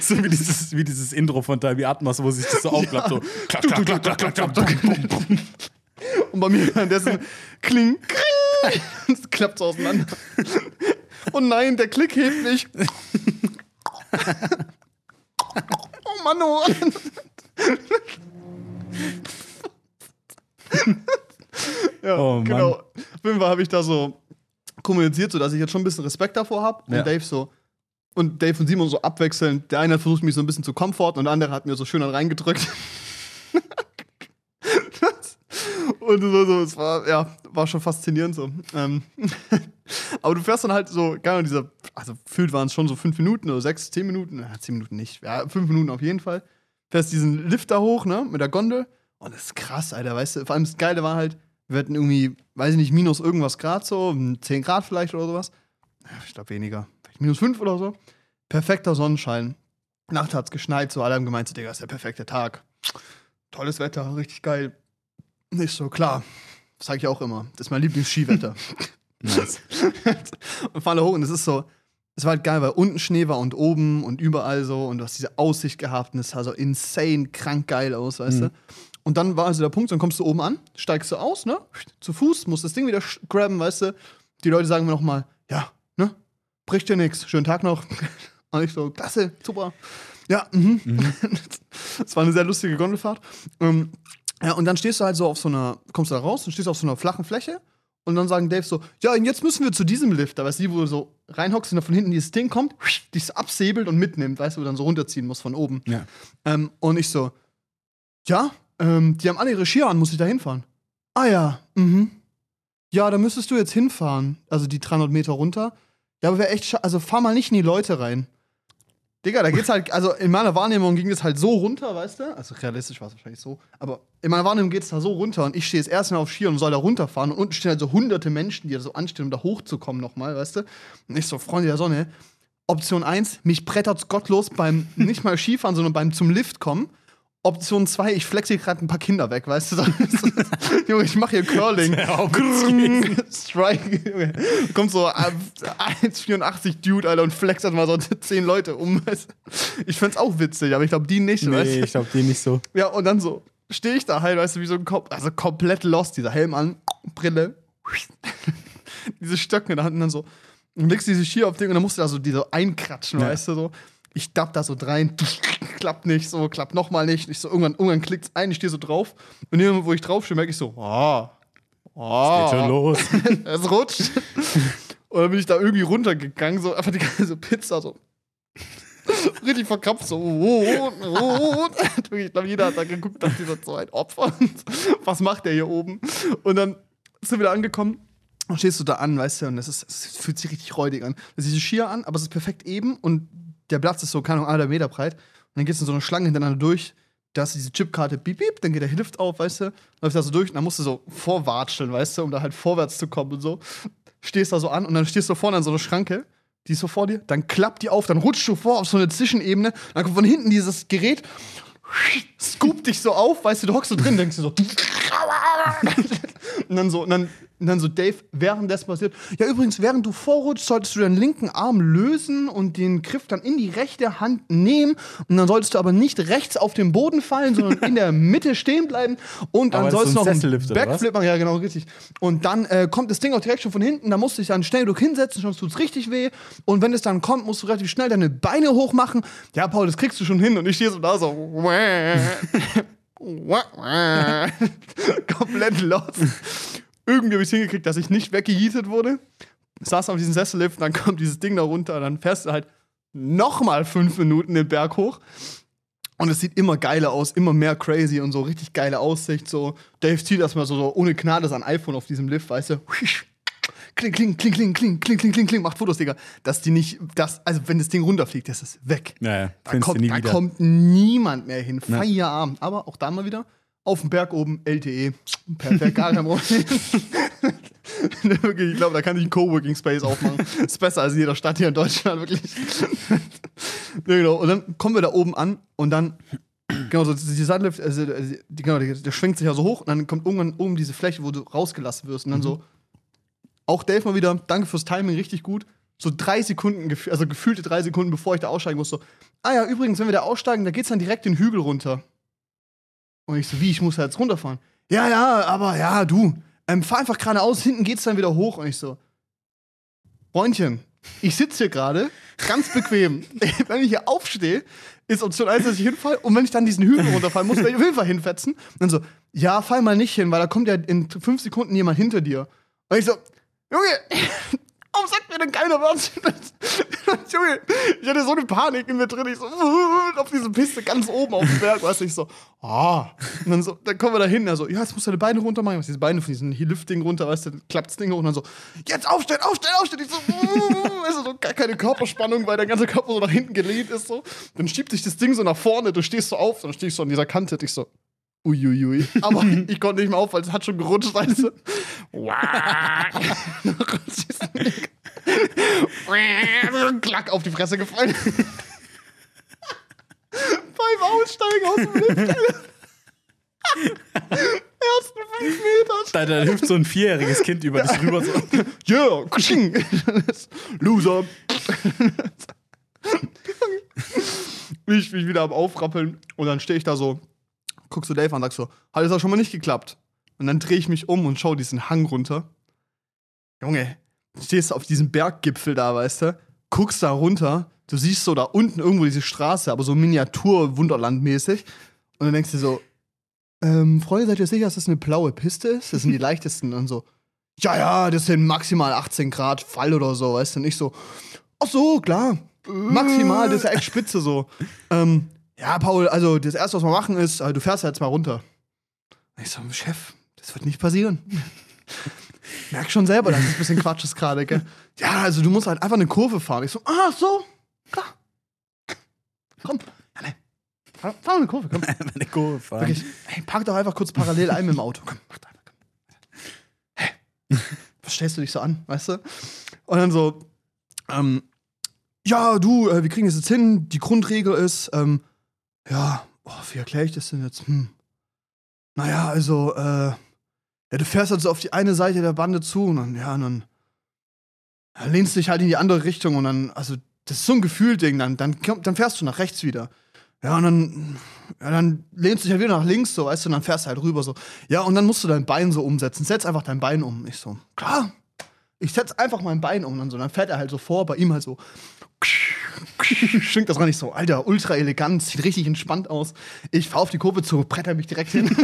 so wie dieses, wie dieses Intro von Dolby Atmos, wo sich das so aufklappt. So. Klack, klack, klack, klack, klack, klack, bum, bum, bum. Und bei mir währenddessen kling, kling. Es klappt so auseinander. Und nein, der Klick hebt nicht. Oh Mann, oh. Ja, Oh genau. Auf jeden Fall habe ich da so kommuniziert, so dass ich jetzt schon ein bisschen Respekt davor habe. Und Ja. Dave so. Und Dave und Simon so abwechselnd. Der eine hat versucht, mich so ein bisschen zu komforten und der andere hat mir so schön dann reingedrückt. Und so, so, es war, ja, war schon faszinierend so. Ähm, aber du fährst dann halt so, gar nicht dieser, also gefühlt waren es schon so fünf Minuten oder sechs, zehn Minuten, ja, zehn Minuten nicht, ja, fünf Minuten auf jeden Fall. Fährst diesen Lift da hoch, ne, mit der Gondel. Und das ist krass, Alter, weißt du, vor allem das Geile war halt, wir hatten irgendwie, weiß ich nicht, minus irgendwas Grad so, 10 Grad vielleicht oder sowas. Ich glaube weniger, vielleicht minus fünf oder so. Perfekter Sonnenschein. Nacht hat's geschneit, so alle haben gemeint, so, Digga, ist der perfekte Tag. Tolles Wetter, richtig geil. Nicht so, klar. Das sage ich auch immer. Das ist mein Lieblingsskiwetter. Nice. und fahren hoch und es ist so, es war halt geil, weil unten Schnee war und oben und überall so und du hast diese Aussicht gehabt und es sah so insane krank geil aus, weißt du? Und dann war also der Punkt, dann kommst du oben an, steigst du aus, ne? Zu Fuß, musst das Ding wieder grabben, weißt du? Die Leute sagen mir nochmal, ja, ne? Bricht dir nix, schönen Tag noch. Und ich so, klasse, super. Ja, mhm. Es war eine sehr lustige Gondelfahrt. Ähm, ja, und dann stehst du halt so auf so einer, kommst du da raus und stehst auf so einer flachen Fläche und dann sagen Dave so, ja, und jetzt müssen wir zu diesem Lift, da weißt du, wo du so reinhockst und da von hinten dieses Ding kommt, dich so absäbelt und mitnimmt, weißt du, wo du dann so runterziehen musst von oben. Ja. Ähm, und ich so, ja, ähm, die haben alle ihre Skier an, muss ich da hinfahren? Ah ja, mhm. Ja, da müsstest du jetzt hinfahren, also die 300 Meter runter. Ja, aber wäre echt, also fahr mal nicht in die Leute rein. Digga, da geht's halt, also in meiner Wahrnehmung ging es halt so runter, weißt du? Also realistisch war es wahrscheinlich so. Aber in meiner Wahrnehmung geht's da so runter und ich stehe jetzt erstmal auf Skier und soll da runterfahren und unten stehen halt so hunderte Menschen, die da so anstehen, um da hochzukommen nochmal, weißt du? Und ich so, Freunde der Sonne, Option 1, mich brettert's gottlos beim nicht mal Skifahren, sondern beim zum Lift kommen. Option 2, ich flexe gerade ein paar Kinder weg, weißt du? Junge, ich mache hier Curling. Strike, Junge. Kommt so äh, 1,84 Dude, Alter, und flext mal so 10 Leute um. weißt du? Ich find's auch witzig, aber ich glaube, die nicht, weißt Nee, du? ich glaube, die nicht so. Ja, und dann so stehe ich da halt, weißt du, wie so ein Kopf, also komplett lost, dieser Helm an, Brille, diese Stöcke in der Hand und dann so, und legst diese Skier auf Ding und dann musst du da so diese einkratschen, Ja. weißt du, so. Ich dapp da so rein, klappt nicht, so, klappt nochmal nicht. Ich so, irgendwann, irgendwann klickt's ein, ich stehe so drauf. Und immer, wo ich drauf stehe, merke ich so, ah, ah, Geht schon los. es rutscht. Und dann bin ich da irgendwie runtergegangen, so einfach die ganze Pizza so. Richtig verkrampft, so. Oh, oh, oh. Ich glaube, jeder hat da geguckt, dass dieser so ein Opfer. Was macht der hier oben? Und dann sind wir wieder angekommen. Und stehst du da an, weißt du, und ist, es fühlt sich richtig räudig an. Das ist Skier an, aber es ist perfekt eben und der Platz ist so, keine Ahnung, anderthalb Meter breit. Und dann gehst du in so eine Schlange hintereinander durch. Da hast du diese Chipkarte, piep, piep, dann geht der Lift auf, weißt du, läuft da so durch und dann musst du so vorwatscheln, weißt du, um da halt vorwärts zu kommen und so. Stehst da so an und dann stehst du vorne an so einer Schranke, die ist so vor dir, dann klappt die auf, dann rutschst du vor auf so eine Zwischenebene, dann kommt von hinten dieses Gerät, scoopt dich so auf, weißt du, du hockst so drin, denkst du so. und dann so, und dann, und dann so Dave, während das passiert. Ja, übrigens, während du vorrutschst, solltest du deinen linken Arm lösen und den Griff dann in die rechte Hand nehmen. Und dann solltest du aber nicht rechts auf den Boden fallen, sondern in der Mitte stehen bleiben. Und dann sollst du so noch ein einen oder was? Backflip machen. Ja, genau, richtig. Und dann äh, kommt das Ding auch direkt schon von hinten. Da musst du dich dann schnell durch hinsetzen, sonst tut's richtig weh. Und wenn es dann kommt, musst du relativ schnell deine Beine hoch machen. Ja, Paul, das kriegst du schon hin. Und ich stehe so da so. Komplett los. Irgendwie habe ich es hingekriegt, dass ich nicht weggejietet wurde. Saß auf diesem Sessellift, dann kommt dieses Ding da runter, dann fährst du halt nochmal fünf Minuten den Berg hoch. Und es sieht immer geiler aus, immer mehr crazy und so richtig geile Aussicht. So, Dave zieht erstmal so, so ohne Gnade sein iPhone auf diesem Lift, weißt du? Kling, kling, kling, kling, kling, kling, kling, kling, kling, macht Fotos, Digga. Dass die nicht, das, also wenn das Ding runterfliegt, das ist weg. Ja, ja. Da, kommt, da kommt niemand mehr hin. Ja. Feierabend. Aber auch da mal wieder auf dem Berg oben LTE. Perfekt, gar kein Problem. wirklich, ich glaube, da kann ich einen Coworking Space aufmachen. ist besser als in jeder Stadt hier in Deutschland, wirklich. ja, genau. Und dann kommen wir da oben an und dann, genau, so die Sandlift, also, die, genau, der, der schwingt sich ja so hoch und dann kommt irgendwann oben diese Fläche, wo du rausgelassen wirst. Und dann so, auch Dave mal wieder, danke fürs Timing, richtig gut. So drei Sekunden, also gefühlte drei Sekunden, bevor ich da aussteigen muss, so, ah ja, übrigens, wenn wir da aussteigen, da geht's dann direkt den Hügel runter. Und ich so, wie, ich muss da jetzt runterfahren? Ja, ja, aber ja, du, ähm, fahr einfach geradeaus, hinten geht's dann wieder hoch. Und ich so, Freundchen, ich sitze hier gerade, ganz bequem. wenn ich hier aufstehe, ist Option 1, dass ich hinfalle. Und wenn ich dann diesen Hügel runterfallen muss, werde ich auf jeden Fall hinfetzen. Und dann so, ja, fall mal nicht hin, weil da kommt ja in fünf Sekunden jemand hinter dir. Und ich so, Junge, warum sagt mir denn keiner was? Junge, ich hatte so eine Panik in mir drin. Ich so, auf diese Piste ganz oben auf dem Berg, weißt du, ich so, ah. Und dann so, dann kommen wir da hin, er so, ja, jetzt musst du deine Beine runter machen. Ich diese Beine von diesem Lift-Ding runter, weißt du, klappt das Ding hoch und dann so, jetzt aufstehen, aufstehen, aufstehen. Ich so, weißt du, so gar keine Körperspannung, weil der ganze Körper so nach hinten gelehnt ist, so. Dann schiebt sich das Ding so nach vorne, du stehst so auf, dann stehe ich so an dieser Kante, ich so, Uiuiui. Aber ich konnte nicht mehr auf, weil es hat schon gerutscht, du. Klack auf die Fresse gefallen. Beim Aussteigen aus dem Lift. Ersten fünf Meter. Da, da hüpft so ein vierjähriges Kind über dich rüber. So. Yeah, kusching. Loser. ich mich wieder am Aufrappeln und dann stehe ich da so, guckst du Dave an und sagst so, hat es auch schon mal nicht geklappt. Und dann drehe ich mich um und schau diesen Hang runter. Junge, du stehst auf diesem Berggipfel da, weißt du, guckst da runter, du siehst so da unten irgendwo diese Straße, aber so Miniatur-Wunderland-mäßig. Und dann denkst du so, ähm, Freunde, seid ihr sicher, dass das eine blaue Piste ist? Das sind die leichtesten. Und so, ja, ja, das sind maximal 18 Grad Fall oder so, weißt du, nicht so, ach so, klar, maximal, das ist ja echt spitze so. ähm, ja, Paul, also das erste, was wir machen ist, äh, du fährst ja jetzt mal runter. Ich so, Chef, das wird nicht passieren. Merk schon selber, dass es ein bisschen Quatsch ist gerade, gell? Ja, also du musst halt einfach eine Kurve fahren. Ich so, ah, so, klar. komm. Nee. Fahr, fahr eine Kurve, komm. Meine Kurve fahren. Wirklich, hey, park doch einfach kurz parallel ein mit dem Auto. Komm, mach da einfach, komm. Hä? Was stellst du dich so an, weißt du? Und dann so, ähm, ja, du, äh, wir kriegen das jetzt hin. Die Grundregel ist, ähm, ja, oh, wie erkläre ich das denn jetzt? Hm. Naja, also, äh, ja, du fährst also auf die eine Seite der Bande zu und dann, ja, und dann ja, lehnst du dich halt in die andere Richtung und dann, also, das ist so ein Gefühlding, dann, dann, dann fährst du nach rechts wieder. Ja, und dann, ja, dann lehnst du dich halt wieder nach links, so, weißt du, und dann fährst du halt rüber, so. Ja, und dann musst du dein Bein so umsetzen. Setz einfach dein Bein um. Ich so, klar. Ich setz einfach mein Bein um und dann so. Dann fährt er halt so vor, bei ihm halt so. Schwingt das gar nicht so, Alter, ultra elegant, sieht richtig entspannt aus. Ich fahr auf die Kurve zu, bretter mich direkt hin. und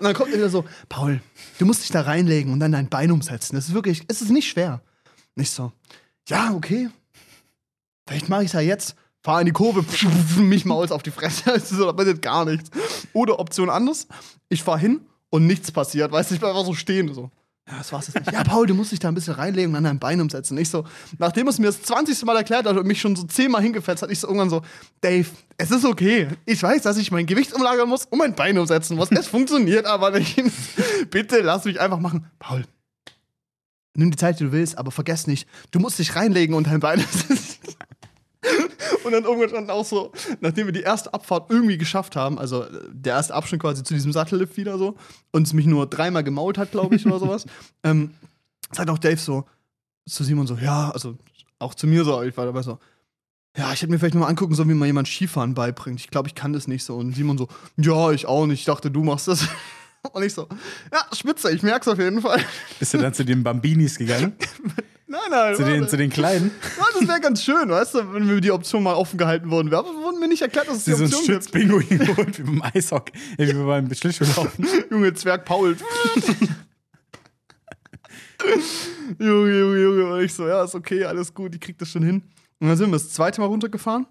dann kommt er wieder so, Paul, du musst dich da reinlegen und dann dein Bein umsetzen. Das ist wirklich, es ist nicht schwer. Nicht so, ja, okay. Vielleicht mache ich es ja jetzt. Fahr in die Kurve, mich Maus auf die Fresse. Also so, da passiert gar nichts. Oder Option anders, ich fahr hin und nichts passiert. Weißt du, ich bleib einfach so stehen. So. Ja, das war's jetzt nicht. Ja, Paul, du musst dich da ein bisschen reinlegen und an dein Bein umsetzen. Ich so, nachdem es mir das 20. Mal erklärt hat und mich schon so zehnmal hingefetzt hat, ich so irgendwann so, Dave, es ist okay. Ich weiß, dass ich mein Gewicht umlagern muss und mein Bein umsetzen muss. Es funktioniert aber nicht. Bitte lass mich einfach machen. Paul, nimm die Zeit, die du willst, aber vergess nicht, du musst dich reinlegen und dein Bein. und dann irgendwann stand auch so, nachdem wir die erste Abfahrt irgendwie geschafft haben, also äh, der erste Abschnitt quasi zu diesem Sattellift wieder so, und es mich nur dreimal gemault hat, glaube ich, oder sowas, ähm, sagt auch Dave so zu Simon so, ja, also auch zu mir so, ich war dabei so, ja, ich hätte mir vielleicht mal angucken sollen, wie man jemand Skifahren beibringt. Ich glaube, ich kann das nicht so. Und Simon so, ja, ich auch nicht. Ich dachte, du machst das. Und ich so, ja, spitze, ich merk's auf jeden Fall. Bist du dann zu den Bambinis gegangen? Nein, nein, zu, den, zu den Kleinen? Ja, das wäre ganz schön, weißt du, wenn mir die Option mal offen gehalten worden wäre. Aber wurden mir nicht erklärt, dass es die Die so ein Option gibt. Geholt, wie beim Eishockey, äh, wie beim Schlittschuhlaufen. Junge, Zwerg Paul. Junge, Junge, Junge. Und ich so, ja, ist okay, alles gut, ich krieg das schon hin. Und dann sind wir das zweite Mal runtergefahren.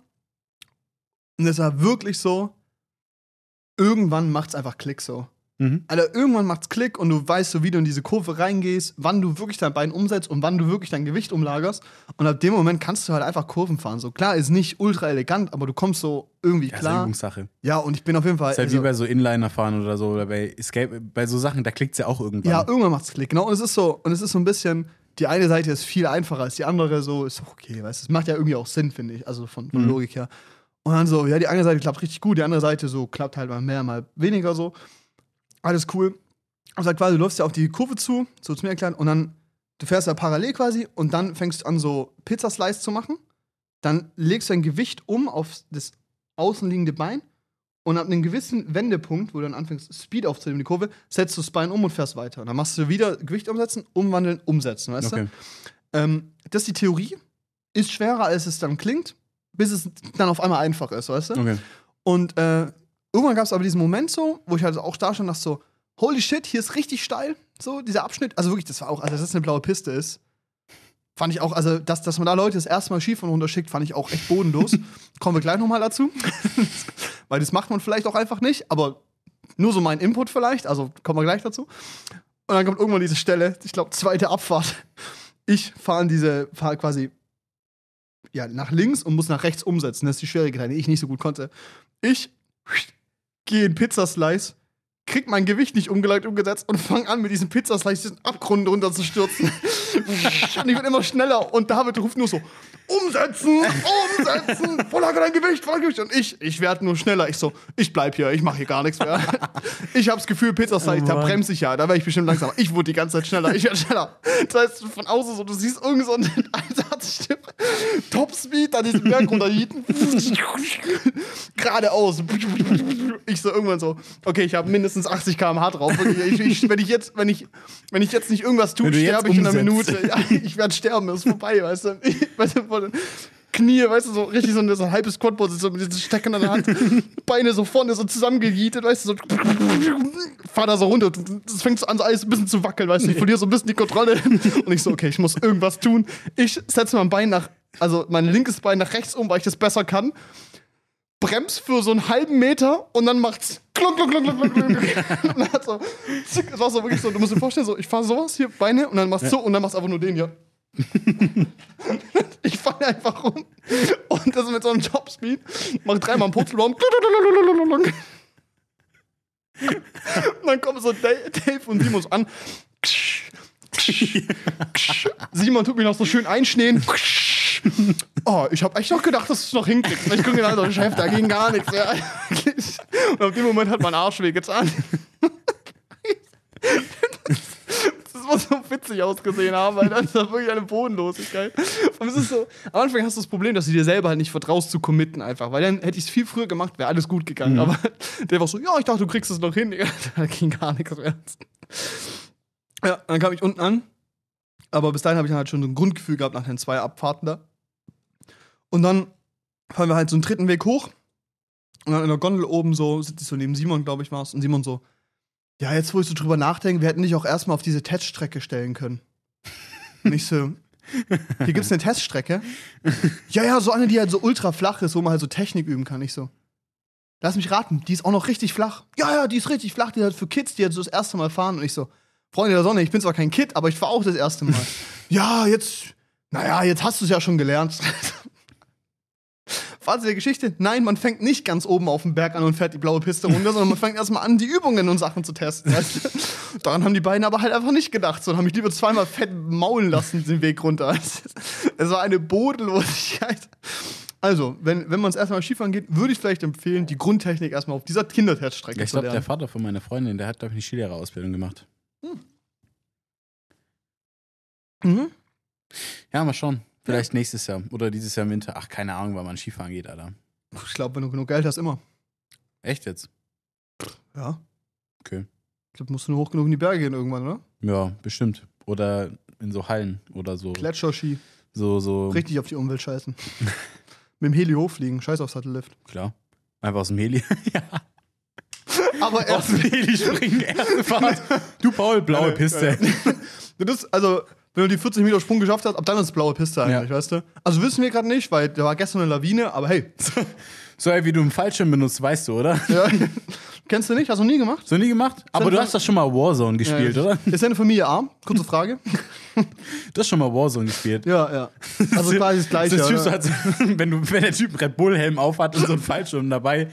Und es war wirklich so, irgendwann macht's einfach Klick so. Mhm. Alter, irgendwann macht's Klick und du weißt so, wie du in diese Kurve reingehst, wann du wirklich dein Bein umsetzt und wann du wirklich dein Gewicht umlagerst. Und ab dem Moment kannst du halt einfach Kurven fahren. So klar, ist nicht ultra elegant, aber du kommst so irgendwie Ja, ist klar. Übungssache. Ja, und ich bin auf jeden Fall. Ist halt also- wie bei so Inliner fahren oder so, oder bei Escape, bei so Sachen, da klickt es ja auch irgendwann. Ja, irgendwann macht's Klick, genau. Und es ist so, und es ist so ein bisschen, die eine Seite ist viel einfacher als die andere, so ist okay, weißt du, es macht ja irgendwie auch Sinn, finde ich, also von, von Mhm. Logik her. Und dann so, ja, die eine Seite klappt richtig gut, die andere Seite so klappt halt mal mehr, mal weniger so. Alles cool. Aber sag quasi, du läufst ja auf die Kurve zu, so zu mir erklären, und dann, du fährst ja parallel quasi, und dann fängst du an, so Pizzaslice zu machen. Dann legst du dein Gewicht um auf das außenliegende Bein und ab einem gewissen Wendepunkt, wo du dann anfängst, Speed aufzunehmen, die Kurve, setzt du das Bein um und fährst weiter. Und dann machst du wieder Gewicht umsetzen, umwandeln, umsetzen, weißt Okay. du? Ähm, das ist die Theorie. Ist schwerer, als es dann klingt, bis es dann auf einmal einfach ist, weißt du? Okay. Und äh, irgendwann gab es aber diesen Moment so, wo ich halt auch da und dachte so, holy shit, hier ist richtig steil, so dieser Abschnitt. Also wirklich, das war auch, also dass das eine blaue Piste ist, fand ich auch, also dass, dass man da Leute das erste Mal Skifahren runterschickt, fand ich auch echt bodenlos. Kommen wir gleich nochmal dazu. Weil das macht man vielleicht auch einfach nicht, aber nur so mein Input vielleicht, also kommen wir gleich dazu. Und dann kommt irgendwann diese Stelle, ich glaube, zweite Abfahrt. Ich fahre in diese, fahre quasi ja, nach links und muss nach rechts umsetzen. Das ist die Schwierigkeit, die ich nicht so gut konnte. Ich gehe in Pizzaslice, krieg mein Gewicht nicht umgeleitet umgesetzt und fange an, mit diesem Pizzaslice diesen Abgrund runter zu stürzen. und ich werde immer schneller und David ruft nur so: Umsetzen, umsetzen, verlagere dein Gewicht, verlagere Gewicht. Und ich, ich werde nur schneller. Ich so: Ich bleib hier, ich mache hier gar nichts mehr. ich habe das Gefühl, Pizzaslice, Oh da bremse ich ja, da wäre ich bestimmt langsamer. Ich wurde die ganze Zeit schneller, ich werde schneller. Das heißt, von außen so, du siehst irgend so einen Einsatzstipp, Topspeed, dann diesen Berg runterhieten, geradeaus. Ich so irgendwann so, okay, ich habe mindestens 80 km/h drauf. Ich, ich, wenn, ich jetzt, wenn, ich, wenn ich jetzt nicht irgendwas tue, sterbe ich in einer umsetzt. Minute. Ja, ich werde sterben, ist vorbei, weißt du. Ich, weißt du Knie, weißt du, so richtig so eine, so eine halbe Squat-Position mit diesen Stecken in der Hand, Beine so vorne so zusammengejietet, weißt du, so fahr da so runter. Das fängt so an, so alles ein bisschen zu wackeln, weißt du, ich verliere so ein bisschen die Kontrolle. Und ich so, okay, ich muss irgendwas tun. Ich setze mein Bein nach, also mein linkes Bein nach rechts um, weil ich das besser kann bremst für so einen halben Meter und dann macht's klunk, klunk, klunk, klunk, klunk, klunk. und dann hat so, zick, es war so wirklich so, du musst dir vorstellen, so, ich fahre sowas hier, Beine, und dann machst du so, und dann machst einfach nur den hier. ich falle einfach rum und das mit so einem Topspeed, mach dreimal einen Purzelbaum. Und dann kommen so Dave und Simon an. Simon tut mich noch so schön einschneen. Oh, ich habe echt noch gedacht, dass du es noch hinkriegst. Ich gucke mir an, Chef, da ging gar nichts. Ja. Und auf dem Moment hat mein Arsch wehgetan. Das muss so witzig ausgesehen haben, weil das war wirklich eine Bodenlosigkeit. Und es ist so, am Anfang hast du das Problem, dass du dir selber halt nicht vertraust zu committen einfach, weil dann hätte ich es viel früher gemacht, wäre alles gut gegangen. Aber der war so, ja, ich dachte, du kriegst es noch hin. Da ging gar nichts mehr. Ja, dann kam ich unten an. Aber bis dahin habe ich dann halt schon so ein Grundgefühl gehabt nach den zwei Abfahrten da. Und dann fahren wir halt so einen dritten Weg hoch. Und dann in der Gondel oben so, sitze ich so neben Simon, glaube ich, war es. Und Simon so, ja, jetzt wo ich so drüber nachdenke, wir hätten dich auch erstmal auf diese Teststrecke stellen können. Und ich so, hier gibt's eine Teststrecke. Ja, ja, so eine, die halt so ultra flach ist, wo man halt so Technik üben kann. Ich so, lass mich raten, die ist auch noch richtig flach. Ja, ja, die ist richtig flach, die ist halt für Kids, die halt so das erste Mal fahren. Und ich so, Freunde der Sonne, ich bin zwar kein Kid, aber ich fahre auch das erste Mal. ja, jetzt, naja, jetzt hast du es ja schon gelernt. Fazit der Geschichte? Nein, man fängt nicht ganz oben auf dem Berg an und fährt die blaue Piste runter, sondern man fängt erstmal an, die Übungen und Sachen zu testen. Weißt du? Daran haben die beiden aber halt einfach nicht gedacht, sondern haben mich lieber zweimal fett maulen lassen, den Weg runter. Es war eine Bodenlosigkeit. Also, wenn, wenn man es erstmal Skifahren geht, würde ich vielleicht empfehlen, die Grundtechnik erstmal auf dieser Kinderteststrecke Ja, ich zu glaube, der lernen. Vater von meiner Freundin, der hat, glaube ich, eine Skilehrerausbildung gemacht. Mhm. Ja, mal schauen. Vielleicht nächstes Jahr oder dieses Jahr im Winter. Ach, keine Ahnung, wann man Skifahren geht, Alter. Ich glaube, wenn du genug Geld hast, immer. Echt jetzt? Ja. Okay. Ich glaube, musst du nur hoch genug in die Berge gehen irgendwann, oder? Ja, bestimmt. Oder in so Hallen oder so. Gletscherski. So, so. Richtig auf die Umwelt scheißen. Mit dem Heli hochfliegen. Scheiß auf Sattellift. Klar. Einfach aus dem Heli. ja. Aber Aus erst. dem Heli springen, erste Fahrt. Du, Paul, blaue Piste. Das also, wenn du die 40 Meter Sprung geschafft hast, ab dann ist es blaue Piste eigentlich, Ja. weißt du? Also wissen wir gerade nicht, weil da war gestern eine Lawine, aber hey. So, ey, wie du einen Fallschirm benutzt, weißt du, oder? ja. Kennst du nicht? Hast du nie gemacht? So nie gemacht? Aber du hast doch schon mal Warzone gespielt, ja. oder? Ist deine Familie arm? Kurze Frage. Du hast schon mal Warzone gespielt. ja, ja. Also quasi das Gleiche. Das ist oder? halt so, wenn, du, wenn der Typ Red Bull Helm aufhat und so einen Fallschirm dabei,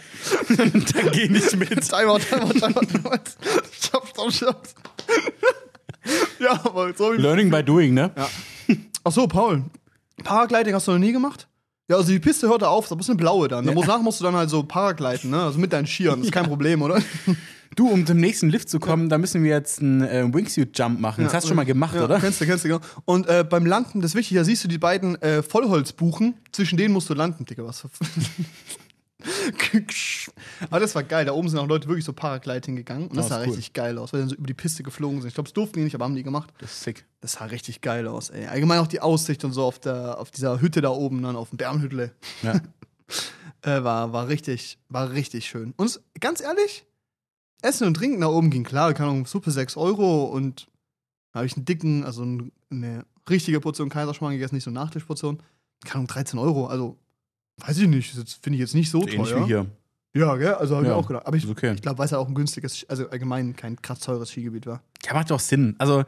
dann geh nicht mit. Timeout, Timeout, Timeout, Timeout. Stopp, stopp, stopp. ja, aber so. Learning by doing, ne? Ja. Ach so, Paul. Paragliding hast du noch nie gemacht? Ja, also die Piste hört auf, da ist eine blaue dann. Danach musst du dann halt so Paragliden, ne? Also mit deinen Skiern. Ist kein Problem, oder? Du, um zum nächsten Lift zu kommen, da müssen wir jetzt einen äh, Wingsuit-Jump machen. Das hast du schon mal gemacht, ja, oder? Kennst du, kennst du, genau. Und äh, beim Landen, das ist wichtig, da siehst du die beiden äh, Vollholzbuchen, zwischen denen musst du landen, Digga, was. Aber das war geil, da oben sind auch Leute wirklich so Paragliding gegangen und das Oh, sah cool. richtig geil aus, weil die dann so über die Piste geflogen sind. Ich glaube, es durften die nicht, aber haben die gemacht. Das ist sick. Das sah richtig geil aus, ey. Allgemein auch die Aussicht und so auf, der, auf dieser Hütte da oben, dann auf dem Bärenhüttle. Ja. Äh, war, war richtig, war richtig schön. Und ganz ehrlich, Essen und Trinken da oben ging klar, keine Ahnung, Suppe 6 Euro und da habe ich einen dicken, also ein- eine richtige Portion Kaiserschmarrn gegessen, nicht so eine Nachtischportion. Keine Ahnung, 13 Euro, also weiß ich nicht, das finde ich jetzt nicht so Ähnlich teuer. wie hier. Ja, gell, also habe Ja, ich auch gedacht. Aber ich, okay. ich glaube, weil es ja auch ein günstiges, also allgemein kein krass teures Skigebiet war. Ja, macht doch Sinn. Also,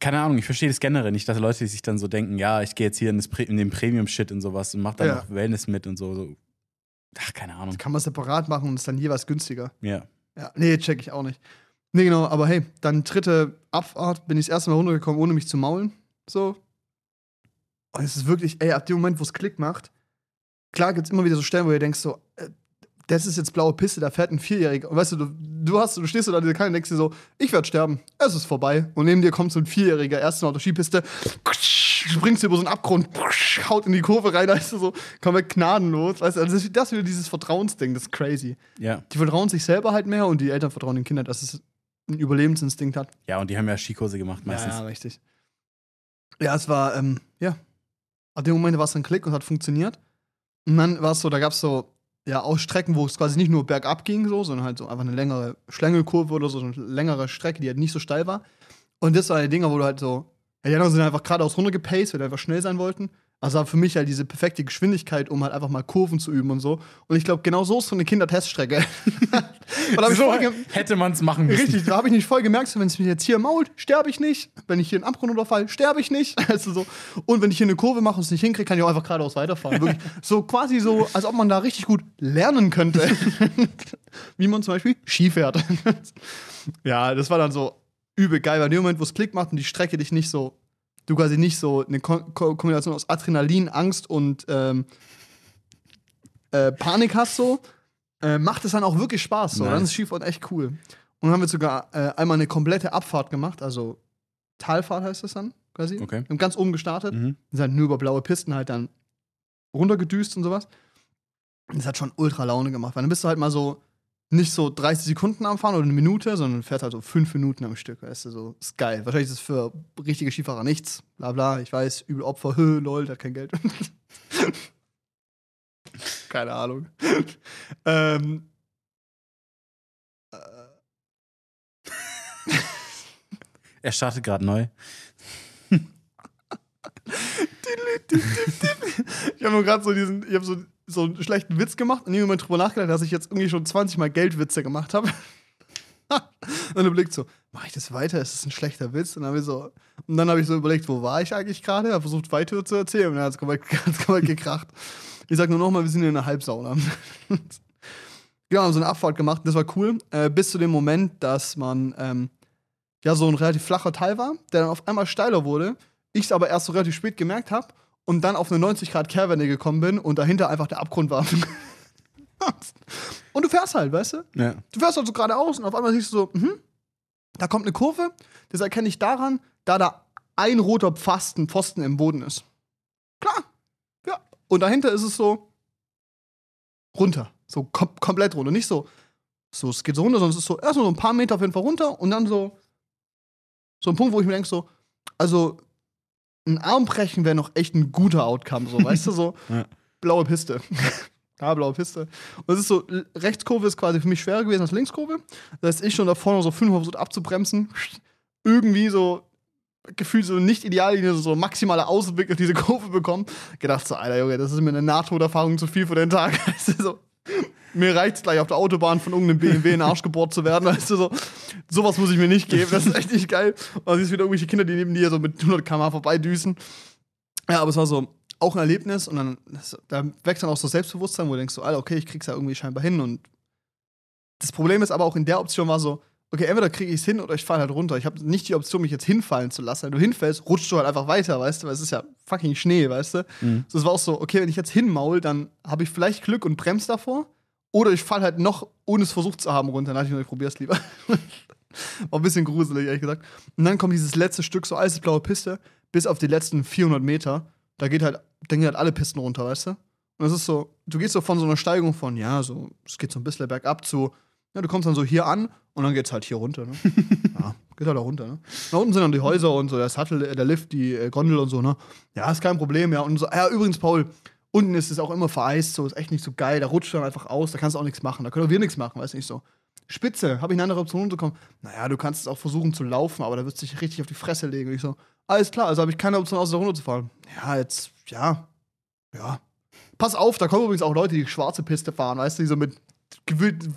keine Ahnung, ich verstehe das generell nicht, dass Leute sich dann so denken, ja, ich gehe jetzt hier in, das, in den Premium-Shit und sowas und mach dann Ja. noch Wellness mit und so. so. Ach, keine Ahnung. Kann man separat machen und ist dann jeweils günstiger. Ja. Ja, nee, check ich auch nicht. Nee, genau, aber hey, dann dritte Abfahrt bin ich das erste Mal runtergekommen, ohne mich zu maulen. So. Und es ist wirklich, ey, ab dem Moment, wo es Klick macht, klar gibt es immer wieder so Stellen, wo ihr denkst, so, äh, das ist jetzt blaue Piste, da fährt ein Vierjähriger. Und weißt du, du, du, hast, du stehst da in dieser Kanne und denkst dir so, ich werde sterben, es ist vorbei. Und neben dir kommt so ein Vierjähriger, erstmal auf der Skipiste, springst du über so einen Abgrund, haut in die Kurve rein, da ist du so komplett gnadenlos. Weißt du, also das ist das ist wieder dieses Vertrauensding, das ist crazy Ja. die vertrauen sich selber halt mehr und die Eltern vertrauen den Kindern, dass es einen Überlebensinstinkt hat. Ja, und die haben ja Skikurse gemacht meistens. Ja, richtig. Ja, es war, ähm, ja. Ab dem Moment war es ein Klick und hat funktioniert. Und dann war es so, da gab es so, ja, auch Strecken, wo es quasi nicht nur bergab ging, so, sondern halt so einfach eine längere Schlängelkurve oder so, so eine längere Strecke, die halt nicht so steil war. Und das waren die Dinger, wo du halt so, ja, die anderen sind einfach geradeaus runtergepaced, weil die einfach schnell sein wollten. Also für mich halt diese perfekte Geschwindigkeit, um halt einfach mal Kurven zu üben und so. Und ich glaube, genau so ist so eine Kinderteststrecke. So hätte man es machen müssen. Richtig, da habe ich nicht voll gemerkt, so, wenn es mich jetzt hier mault, sterbe ich nicht. Wenn ich hier einen Abgrund unterfall, sterbe ich nicht. Also so. Und wenn ich hier eine Kurve mache und es nicht hinkriege, kann ich auch einfach geradeaus weiterfahren. Wirklich so quasi so, als ob man da richtig gut lernen könnte. Wie man zum Beispiel Ski fährt. ja, das war dann so übel geil, weil in dem Moment, wo es Klick macht und die Strecke dich nicht so, du quasi nicht so eine Ko Ko Kombination aus Adrenalin, Angst und ähm, äh, Panik hast, so, äh, macht es dann auch wirklich Spaß. So. Nice. Dann ist Skifahren echt cool. Und dann haben wir sogar äh, einmal eine komplette Abfahrt gemacht, also Talfahrt heißt das dann quasi. Okay. Wir haben ganz oben gestartet, Mhm. sind halt nur über blaue Pisten halt dann runtergedüst und sowas. Und das hat schon ultra Laune gemacht, weil dann bist du halt mal so nicht so 30 Sekunden am Fahren oder eine Minute, sondern fährst halt so fünf Minuten am Stück. Weißt du, so ist geil. Wahrscheinlich ist es für richtige Skifahrer nichts. Bla bla, ich weiß, übel Opfer, hö, lol, der hat kein Geld. Keine Ahnung. ähm, Er startet gerade neu. Ich habe nur gerade so diesen, ich habe so, so einen schlechten Witz gemacht und irgendwann drüber nachgedacht, dass ich jetzt irgendwie schon 20 Mal Geldwitze gemacht habe. und dann überlegt so, mache ich das weiter? Ist das ein schlechter Witz? Und dann habe ich so, und dann habe ich so überlegt, wo war ich eigentlich gerade? Habe versucht weiter zu erzählen und dann hat es komplett, gekracht. Ich sag nur noch mal, wir sind in einer Halbsauna. genau, haben so eine Abfahrt gemacht, das war cool, äh, bis zu dem Moment, dass man ähm, ja so ein relativ flacher Teil war, der dann auf einmal steiler wurde. Ich es aber erst so relativ spät gemerkt habe und dann auf eine 90 Grad Kehrwende gekommen bin und dahinter einfach der Abgrund war. und du fährst halt, weißt du? Ja. Du fährst halt so geradeaus und auf einmal siehst du so, mhm, da kommt eine Kurve. Das erkenne ich daran, da da ein roter Pfosten, Pfosten im Boden ist. Klar. Ja. Und dahinter ist es so runter. So kom komplett runter. Nicht so, so, es geht so runter, sondern es ist so erstmal so ein paar Meter auf jeden Fall runter und dann so, so ein Punkt, wo ich mir denke, so, also ein Armbrechen wäre noch echt ein guter Outcome, so, weißt du, so Ja. blaue Piste. ja, blaue Piste. Und es ist so, Rechtskurve ist quasi für mich schwerer gewesen als Linkskurve. Das heißt, ich schon da vorne so fünfmal versucht abzubremsen. Irgendwie so gefühlt so nicht ideal, so, so maximale Ausblick auf diese Kurve bekommen. Gedacht so, Alter Junge, das ist mir eine Nahtoderfahrung zu viel für den Tag. So, mir reicht's gleich auf der Autobahn von irgendeinem BMW in den Arsch gebohrt zu werden. Weißt du, so, sowas muss ich mir nicht geben. Das ist echt nicht geil. Und dann siehst du wieder irgendwelche Kinder, die neben dir so mit 100 km vorbeidüsen. Ja, aber es war so auch ein Erlebnis und dann das, da wächst dann auch so Selbstbewusstsein, wo du denkst so, Alter, okay, ich krieg's ja irgendwie scheinbar hin und das Problem ist aber auch in der Option war so, okay, entweder kriege ich es hin oder ich falle halt runter. Ich habe nicht die Option, mich jetzt hinfallen zu lassen. Wenn du hinfällst, rutschst du halt einfach weiter, weißt du, weil es ist ja fucking Schnee, weißt du. Mhm. So, es war auch so, okay, wenn ich jetzt hinmaul, dann habe ich vielleicht Glück und bremse davor. Oder ich falle halt noch, ohne es versucht zu haben, runter. Dann dachte ich mir, ich probier's lieber. War ein bisschen gruselig, ehrlich gesagt. Und dann kommt dieses letzte Stück, so alles blaue Piste, bis auf die letzten 400 Meter. Da geht halt, dann gehen halt alle Pisten runter, weißt du? Und es ist so, du gehst so von so einer Steigung von, ja, so, es geht so ein bisschen bergab zu, ja, du kommst dann so hier an und dann geht's halt hier runter, ne? ja, geht halt auch runter, ne? Da unten sind dann die Häuser und so, der Sattel, der Lift, die äh, Gondel und so, ne? Ja, ist kein Problem, ja. Und so, ja, übrigens, Paul, unten ist es auch immer vereist, so, ist echt nicht so geil, da rutscht dann einfach aus, da kannst du auch nichts machen, da können auch wir nichts machen, weißt du nicht so. Spitze, habe ich eine andere Option runterzukommen? Naja, du kannst es auch versuchen zu laufen, aber da wirst du dich richtig auf die Fresse legen. Und ich so, alles klar, also habe ich keine Option, außer runterzufahren. Ja, jetzt, ja, ja. Pass auf, da kommen übrigens auch Leute, die schwarze Piste fahren, weißt du, die so mit gefühlt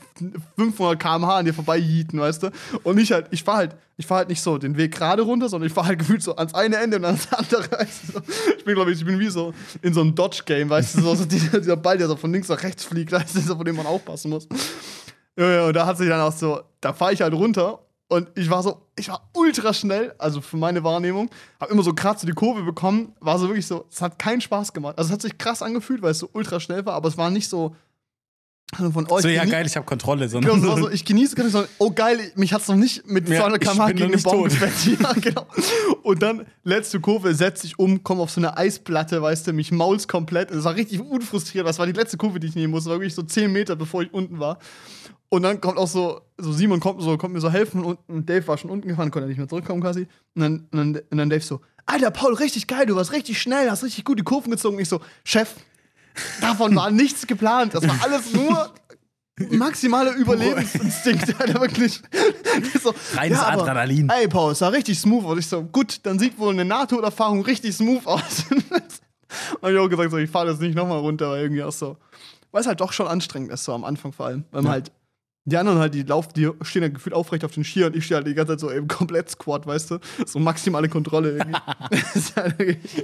500 km/h an dir vorbei jieten, weißt du? Und ich halt, ich fahr halt, ich fahr halt nicht so den Weg gerade runter, sondern ich fahr halt gefühlt so ans eine Ende und ans andere. Weißt du? Ich bin, glaube ich, ich bin wie so in so einem Dodge-Game, weißt du, so, so dieser, dieser Ball, der so von links nach rechts fliegt, weißt du, so, von dem man aufpassen muss. Ja, ja, und da hat sich dann auch so, da fahre ich halt runter und ich war so, ich war ultra schnell, also für meine Wahrnehmung, habe immer so so die Kurve bekommen, war so wirklich so, es hat keinen Spaß gemacht. Also es hat sich krass angefühlt, weil es so ultra schnell war, aber es war nicht so von oh, So, ja, geil, ich habe Kontrolle. Genau, so, war so, ich genieße nicht so, oh geil, mich hat's noch nicht mit Ja, 200 ich km/h gegen den Baum. Ja, genau. Und dann letzte Kurve, setz ich um, komm auf so eine Eisplatte, weißt du, mich maul's komplett. Das war richtig unfrustriert. Das war die letzte Kurve, die ich nehmen musste. Das war wirklich so 10 Meter, bevor ich unten war. Und dann kommt auch so, so Simon kommt, so, kommt mir so helfen und, und Dave war schon unten gefahren, konnte nicht mehr zurückkommen quasi. Und dann, und, dann, und dann Dave so, Alter, Paul, richtig geil, du warst richtig schnell, hast richtig gut die Kurven gezogen. Und ich so, Chef, davon war nichts geplant. Das war alles nur maximaler Überlebensinstinkt, Alter, wirklich. so, Reines aber, Adrenalin. Ey, Paul, es sah richtig smooth aus. Ich so, gut, dann sieht wohl eine Nahtoderfahrung richtig smooth aus. Und ich auch gesagt, so, ich fahre das nicht nochmal runter, weil irgendwie auch so. Weil es halt doch schon anstrengend ist, so am Anfang vor allem. Weil man Ja. halt. Die anderen halt, die laufen, die stehen ja gefühlt aufrecht auf den Skier und ich stehe halt die ganze Zeit so im Komplett-Squat, weißt du? So maximale Kontrolle irgendwie. Das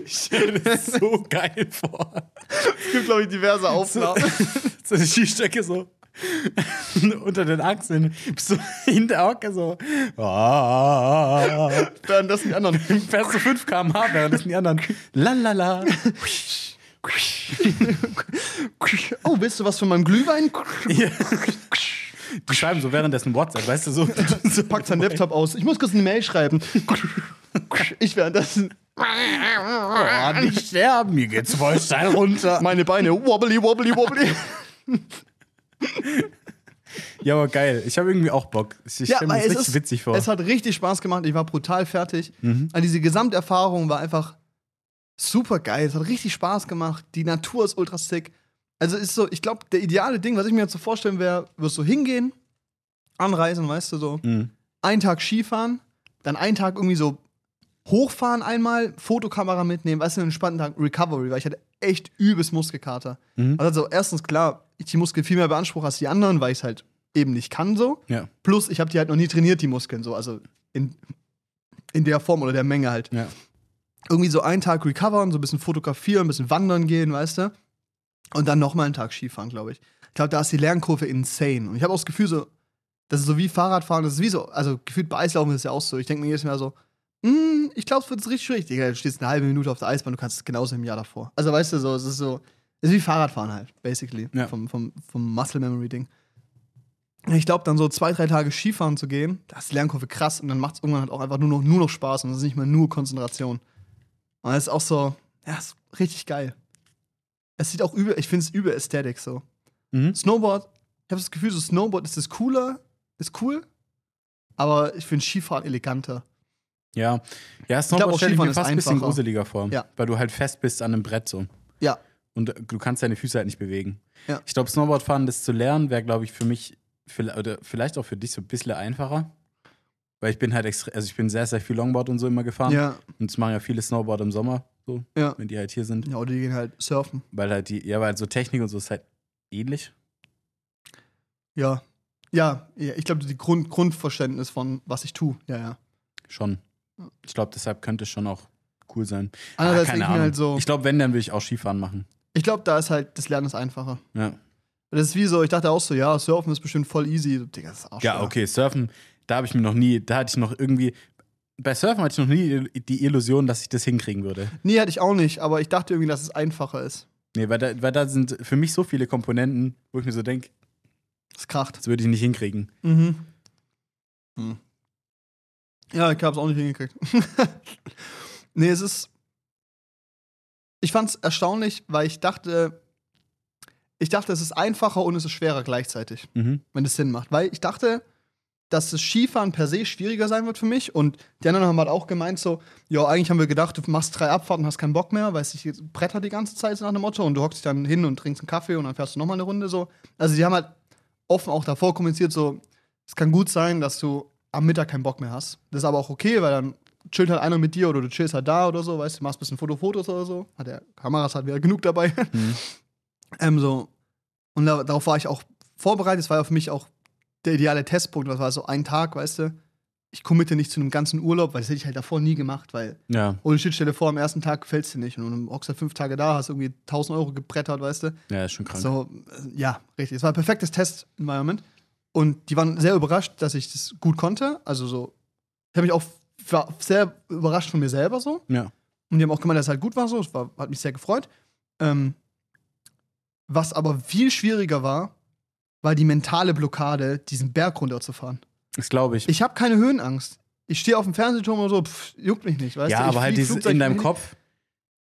Ich stelle das so geil vor. es gibt, glaube ich, diverse Aufnahmen. So eine Skistöcke so unter den Achseln. Bist du in der Hocke so. Ah. Währenddessen die anderen. Fährst du 5 km/h, währenddessen die anderen. Lalala. Oh, willst du was von meinem Glühwein? Ja. Die schreiben so währenddessen WhatsApp, weißt du, so. so Packt sein Laptop aus. Ich muss kurz eine Mail schreiben. Ich währenddessen Oh, nicht sterben, mir geht's voll steil runter. meine Beine wobbly, wobbly, wobbly. Ja, aber geil. Ich habe irgendwie auch Bock. Ich, ich stelle mir das richtig witzig vor. Es hat richtig Spaß gemacht. Ich war brutal fertig. Mhm. Also diese Gesamterfahrung war einfach super geil. Es hat richtig Spaß gemacht. Die Natur ist ultra sick. Also ist so, ich glaube, der ideale Ding, was ich mir jetzt so vorstellen wäre, wirst du hingehen, anreisen, weißt du, so Mhm. einen Tag Skifahren, dann einen Tag irgendwie so hochfahren einmal, Fotokamera mitnehmen, weißt du, einen entspannten Tag Recovery, weil ich hatte echt übelst Muskelkater. Mhm. Also erstens klar, ich die Muskeln viel mehr beanspruche als die anderen, weil ich es halt eben nicht kann so. Ja, Plus, ich habe die halt noch nie trainiert, die Muskeln, so, also in, in der Form oder der Menge halt. ja. Irgendwie so einen Tag recovern, so ein bisschen fotografieren, ein bisschen wandern gehen, weißt du? Und dann nochmal einen Tag Skifahren, glaube ich. Ich glaube, da ist die Lernkurve insane. Und ich habe auch das Gefühl, so, das ist so wie Fahrradfahren, das ist wie so, also gefühlt bei Eislaufen ist es ja auch so. Ich denke mir jedes Mal so, "Mm, ich glaube, es wird richtig schwierig. Digga, du stehst eine halbe Minute auf der Eisbahn, du kannst es genauso im Jahr davor. Also weißt du, so, es ist so, es ist wie Fahrradfahren halt, basically. Ja. Vom, vom, vom Muscle Memory Ding. Ich glaube, dann so zwei, drei Tage Skifahren zu gehen, das ist die Lernkurve krass und dann macht es irgendwann halt auch einfach nur noch, nur noch Spaß und das ist nicht mehr nur Konzentration. Und das ist auch so, ja, ist richtig geil. Es sieht auch übel, ich finde es übel Ästhetik so. Mhm. Snowboard, ich habe das Gefühl, so Snowboard ist das cooler, ist cool, aber ich finde Skifahren eleganter. Ja, ja Snowboard stelle ich mir fast ein bisschen gruseliger vor. Ja. Weil du halt fest bist an einem Brett so. Ja, Und äh, du kannst deine Füße halt nicht bewegen. Ja. Ich glaube, Snowboardfahren, das zu lernen, wäre, glaube ich, für mich, vielleicht- oder vielleicht auch für dich so ein bisschen einfacher. Weil ich bin halt extra, also ich bin sehr, sehr viel Longboard und so immer gefahren. ja, Und es machen ja viele Snowboard im Sommer, so, ja. wenn die halt hier sind. Ja, oder die gehen halt surfen. Weil halt die, ja, weil so Technik und so ist halt ähnlich. Ja. Ja, ja ich glaube, die Grund, Grundverständnis von was ich tue. Ja, ja. Schon. Ich glaube, deshalb könnte es schon auch cool sein. Andererseits Ah, keine ich Ahnung. halt so, Ich glaube, wenn, dann würde ich auch Skifahren machen. ich glaube, da ist halt, das Lernen ist einfacher. Ja. Das ist wie so, ich dachte auch so, ja, Surfen ist bestimmt voll easy. Digga, das ist Arsch. Ja, okay, Surfen, da habe ich mir noch nie, da hatte ich noch irgendwie, bei Surfen hatte ich noch nie die Illusion, dass ich das hinkriegen würde. Nee, hatte ich auch nicht, aber ich dachte irgendwie, dass es einfacher ist. Nee, weil da, weil da sind für mich so viele Komponenten, wo ich mir so denke, Das kracht. das würde ich nicht hinkriegen. Mhm. Hm. Ja, ich hab's auch nicht hingekriegt. nee, es ist. Ich fand's erstaunlich, weil ich dachte, ich dachte, es ist einfacher und es ist schwerer gleichzeitig, Mhm. wenn es Sinn macht. Weil ich dachte, dass das Skifahren per se schwieriger sein wird für mich. Und die anderen haben halt auch gemeint, so, ja, eigentlich haben wir gedacht, du machst drei Abfahrten und hast keinen Bock mehr, weil es jetzt bretter die ganze Zeit so nach dem Motto und du hockst dich dann hin und trinkst einen Kaffee und dann fährst du nochmal eine Runde so. Also die haben halt offen auch davor kommuniziert, so, es kann gut sein, dass du am Mittag keinen Bock mehr hast. Das ist aber auch okay, weil dann chillt halt einer mit dir oder du chillst halt da oder so, weißt du, machst ein bisschen Fotofotos oder so. Hat der Kameras hat wieder genug dabei. Mhm. ähm, so. Und da, darauf war ich auch vorbereitet. Das war ja für mich auch der ideale Testpunkt. Das war so ein Tag, weißt du. Ich committe nicht zu einem ganzen Urlaub, weil das hätte ich halt davor nie gemacht, weil Ja, ohne Shit, stell dir vor, am ersten Tag gefällt es dir nicht. Und du hockst halt fünf Tage da, hast irgendwie 1000 Euro gebrettert, weißt du. ja, ist schon krank. So, äh, ja, richtig. Es war ein perfektes Test-Environment. Und die waren sehr überrascht, dass ich das gut konnte. Also so, ich habe mich auch war sehr überrascht von mir selber so. Ja. Und die haben auch gemeint, dass es halt gut war so. Das war, hat mich sehr gefreut. Ähm, was aber viel schwieriger war, war die mentale Blockade, diesen Berg runterzufahren. Das glaube ich. Ich habe keine Höhenangst. Ich stehe auf dem Fernsehturm oder so, pff, juckt mich nicht, weißt ja, du? Ich aber halt dieses in deinem Kopf,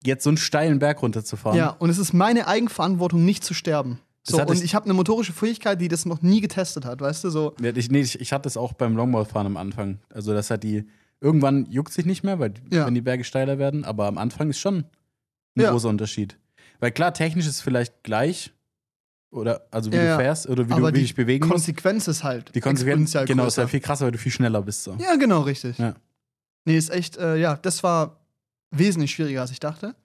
jetzt so einen steilen Berg runterzufahren. Ja, und es ist meine Eigenverantwortung, nicht zu sterben. So, und ich- ich habe eine motorische Fähigkeit, die das noch nie getestet hat, weißt du, so. Ja, Ich, nee, ich, ich hatte es auch beim Longboardfahren am Anfang. Also, das hat die. Irgendwann juckt sich nicht mehr, weil Ja. wenn die Berge steiler werden, aber am Anfang ist schon ein Ja. großer Unterschied. Weil klar, technisch ist es vielleicht gleich. Oder, also wie Ja, du fährst oder wie du wie die dich bewegen musst. Konsequenz ist halt. Die Konsequenz, genau, ist halt viel krasser, weil du viel schneller bist. So. Ja, genau, richtig. Ja. Nee, ist echt, äh, ja, das war wesentlich schwieriger, als ich dachte.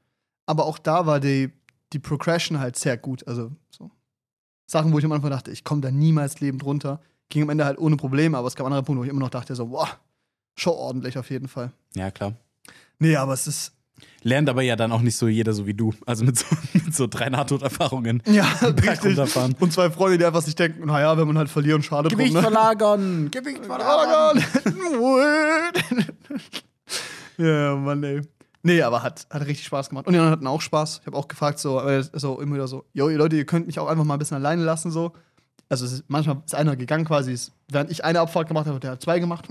aber auch da war die, die Progression halt sehr gut. Also so Sachen, wo ich am Anfang dachte, ich komme da niemals lebend runter. Ging am Ende halt ohne Probleme, aber es gab andere Punkte, wo ich immer noch dachte, so, boah, schon ordentlich auf jeden Fall. Ja, klar. Nee, aber es ist. Lernt aber ja dann auch nicht so jeder so wie du. Also mit so, mit so drei Nahtoderfahrungen. Ja, richtig. Und zwei Freunde, die einfach sich denken, naja, wenn man halt verlieren, schade drum, ne? verlagern! Gewicht ja, Mann, ey. Nee, aber hat, hat richtig Spaß gemacht. Und die anderen hatten auch Spaß. Ich habe auch gefragt, so, äh, so immer wieder so, yo, ihr Leute, ihr könnt mich auch einfach mal ein bisschen alleine lassen, so. Also es ist, manchmal ist einer gegangen quasi, ist, während ich eine Abfahrt gemacht habe, hat der hat zwei gemacht.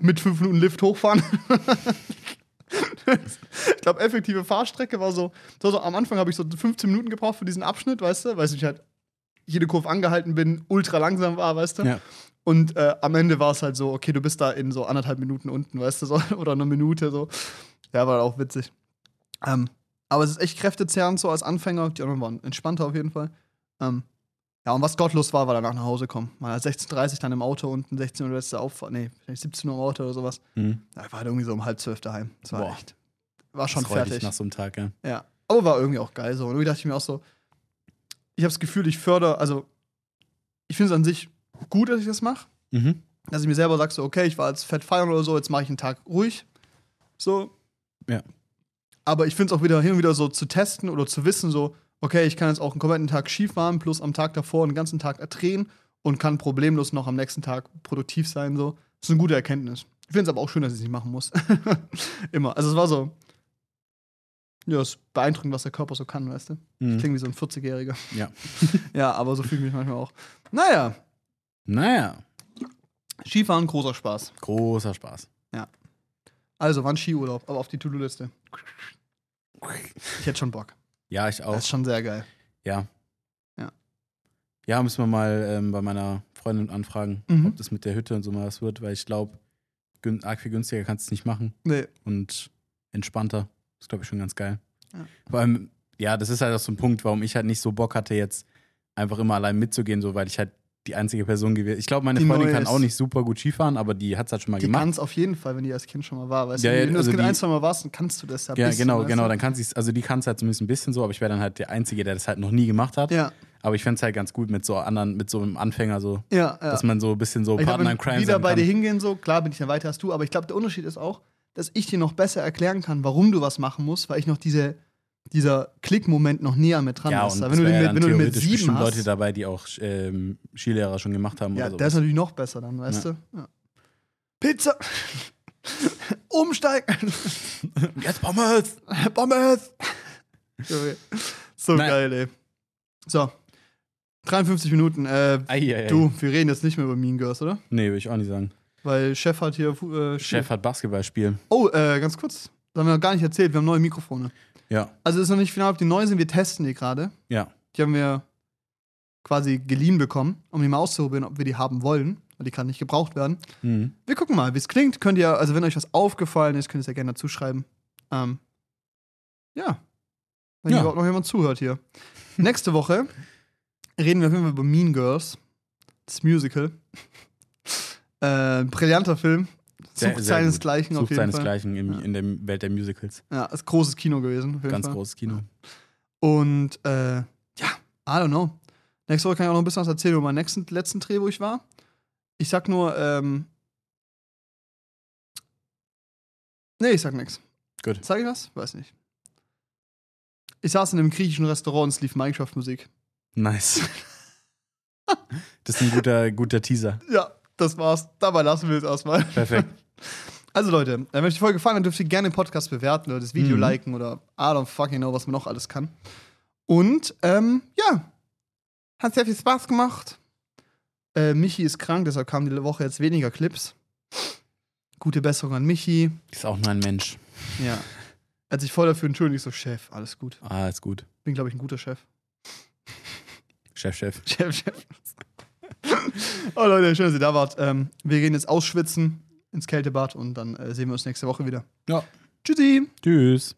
Mit fünf Minuten Lift hochfahren. Ich glaube, effektive Fahrstrecke war so, so, so am Anfang habe ich so 15 Minuten gebraucht für diesen Abschnitt, weißt du, weil ich halt jede Kurve angehalten bin, ultra langsam war, weißt du. Ja. Und äh, am Ende war es halt so, okay, du bist da in so anderthalb Minuten unten, weißt du, so, oder eine Minute so. Ja, war auch witzig. Ähm, aber es ist echt kräftezehrend so als Anfänger. Die anderen waren entspannter auf jeden Fall. Ähm, ja, und was gottlos war, war danach nach Hause kommen. Mal 16.30 Uhr dann im Auto unten, 16 Uhr letzte Auffahrt, nee, vielleicht 17 Uhr im Auto oder sowas. Mhm. Da war halt irgendwie so um halb zwölf daheim. Das war Boah. echt. War schon fertig. nach so einem Tag, ja. Ja. Aber war irgendwie auch geil so. Und irgendwie dachte ich mir auch so, ich habe das Gefühl, ich fördere, also ich finde es an sich gut, dass ich das mache. Mhm. Dass ich mir selber sage, so, okay, ich war jetzt fett feiern oder so, jetzt mache ich einen Tag ruhig. So. Ja. Aber ich finde es auch wieder hin und wieder so zu testen oder zu wissen, so, okay, ich kann jetzt auch einen kompletten Tag Ski fahren, plus am Tag davor einen ganzen Tag drehen und kann problemlos noch am nächsten Tag produktiv sein. So. Das ist eine gute Erkenntnis. Ich finde es aber auch schön, dass ich es nicht machen muss. Immer. Also es war so. Ja, es ist beeindruckend, was der Körper so kann, weißt du? Ich Mhm. klinge wie so ein 40-Jähriger. Ja. Ja, aber so fühle ich mich manchmal auch. Naja, Naja, Skifahren, großer Spaß. großer Spaß. Also, wann Skiurlaub? Aber auf die To-Do-Liste. Ich hätte schon Bock. Ja, ich Das auch. ist schon sehr geil. Ja. Ja. Ja, müssen wir mal ähm, bei meiner Freundin anfragen, Mhm. ob das mit der Hütte und so mal was wird, weil ich glaube, arg viel günstiger kannst du es nicht machen Nee. und entspannter. ist, glaube ich, schon ganz geil. Ja. Vor allem, ja, das ist halt auch so ein Punkt, warum ich halt nicht so Bock hatte, jetzt einfach immer allein mitzugehen, so weil ich halt die einzige Person gewesen Ich glaube, meine Die Freundin kann auch nicht super gut Skifahren, aber die hat es halt schon mal Die gemacht. kann es auf jeden Fall, wenn die als Kind schon mal war. Weißt Ja, du, ja, wenn du also das Kind die- ein, zwei Mal warst, dann kannst du das ja Ja, bisschen, genau, genau. du? Dann kann sie also die kann es halt zumindest ein bisschen so, aber ich wäre dann halt der Einzige, der das halt noch nie gemacht hat. Ja, Aber ich fände es halt ganz gut mit so anderen, mit so einem Anfänger, so, ja, ja. dass man so ein bisschen so ich glaub, Partner wenn in Crime wieder bei dir hingehen, so, klar bin ich ja weiter als du, aber ich glaube, der Unterschied ist auch, dass ich dir noch besser erklären kann, warum du was machen musst, weil ich noch diese, dieser Klickmoment noch näher mit dran ja, ist. und Wenn du, den ja mit, dann wenn du mit sieben hast, Leute dabei, die auch ähm, Skilehrer schon gemacht haben ja, oder der ist natürlich noch besser dann, weißt du? Ja. Pizza! Umsteigen! Jetzt Pommes! Pommes! So Nein. geil, ey. So. 53 Minuten. Äh, Eieiei. du, wir reden jetzt nicht mehr über Mean Girls, oder? Nee, will ich auch nicht sagen. Weil Chef hat hier. Äh, Chef hat Basketballspiel. Oh, äh, ganz kurz. Das haben wir noch gar nicht erzählt. Wir haben neue Mikrofone. Ja, Also ist noch nicht final, ob die neu sind. Wir testen die gerade. ja. Die haben wir quasi geliehen bekommen, um die mal auszuprobieren, ob wir die haben wollen. Weil die gerade nicht gebraucht werden. Mhm. Wir gucken mal, wie es klingt. Könnt ihr, also wenn euch was aufgefallen ist, könnt ihr es ja gerne dazu schreiben. Ähm, ja. Wenn Ja. überhaupt noch jemand zuhört hier. Nächste Woche reden wir auf jeden Fall über Mean Girls. Das Musical. äh, brillanter Film. Sucht sehr seinesgleichen auf jeden Fall. seinesgleichen im, Ja. in der Welt der Musicals. Ja, ist großes Kino gewesen. Ganz Fall. großes Kino. Und äh, ja, I don't know. Nächste Woche kann ich auch noch ein bisschen was erzählen über meinen nächsten, letzten Dreh, wo ich war. Ich sag nur, ähm. Nee, ich sag nichts. Gut. Sag ich was? Weiß nicht. Ich saß in einem griechischen Restaurant und es lief Minecraft-Musik. Nice. das ist ein guter, guter Teaser. Ja, das war's. Dabei lassen wir es erstmal. Perfekt. Also Leute, wenn euch die Folge gefallen hat, dürft ihr gerne den Podcast bewerten oder das Video Mhm. liken oder I don't fucking know, was man noch alles kann. Und ähm, ja, hat sehr viel Spaß gemacht. Äh, Michi ist krank, deshalb kamen die Woche jetzt weniger Clips. Gute Besserung an Michi. Ist auch nur ein Mensch. Ja. Er hat sich voll dafür entschuldigt, ich so, Chef, alles gut. Ah, ist gut. Bin, glaube ich, ein guter Chef. Chef, Chef. Chef, Chef. oh Leute, schön, dass ihr da wart. Ähm, wir gehen jetzt ausschwitzen ins Kältebad und dann äh, sehen wir uns nächste Woche wieder. Ja. Tschüssi. Tschüss.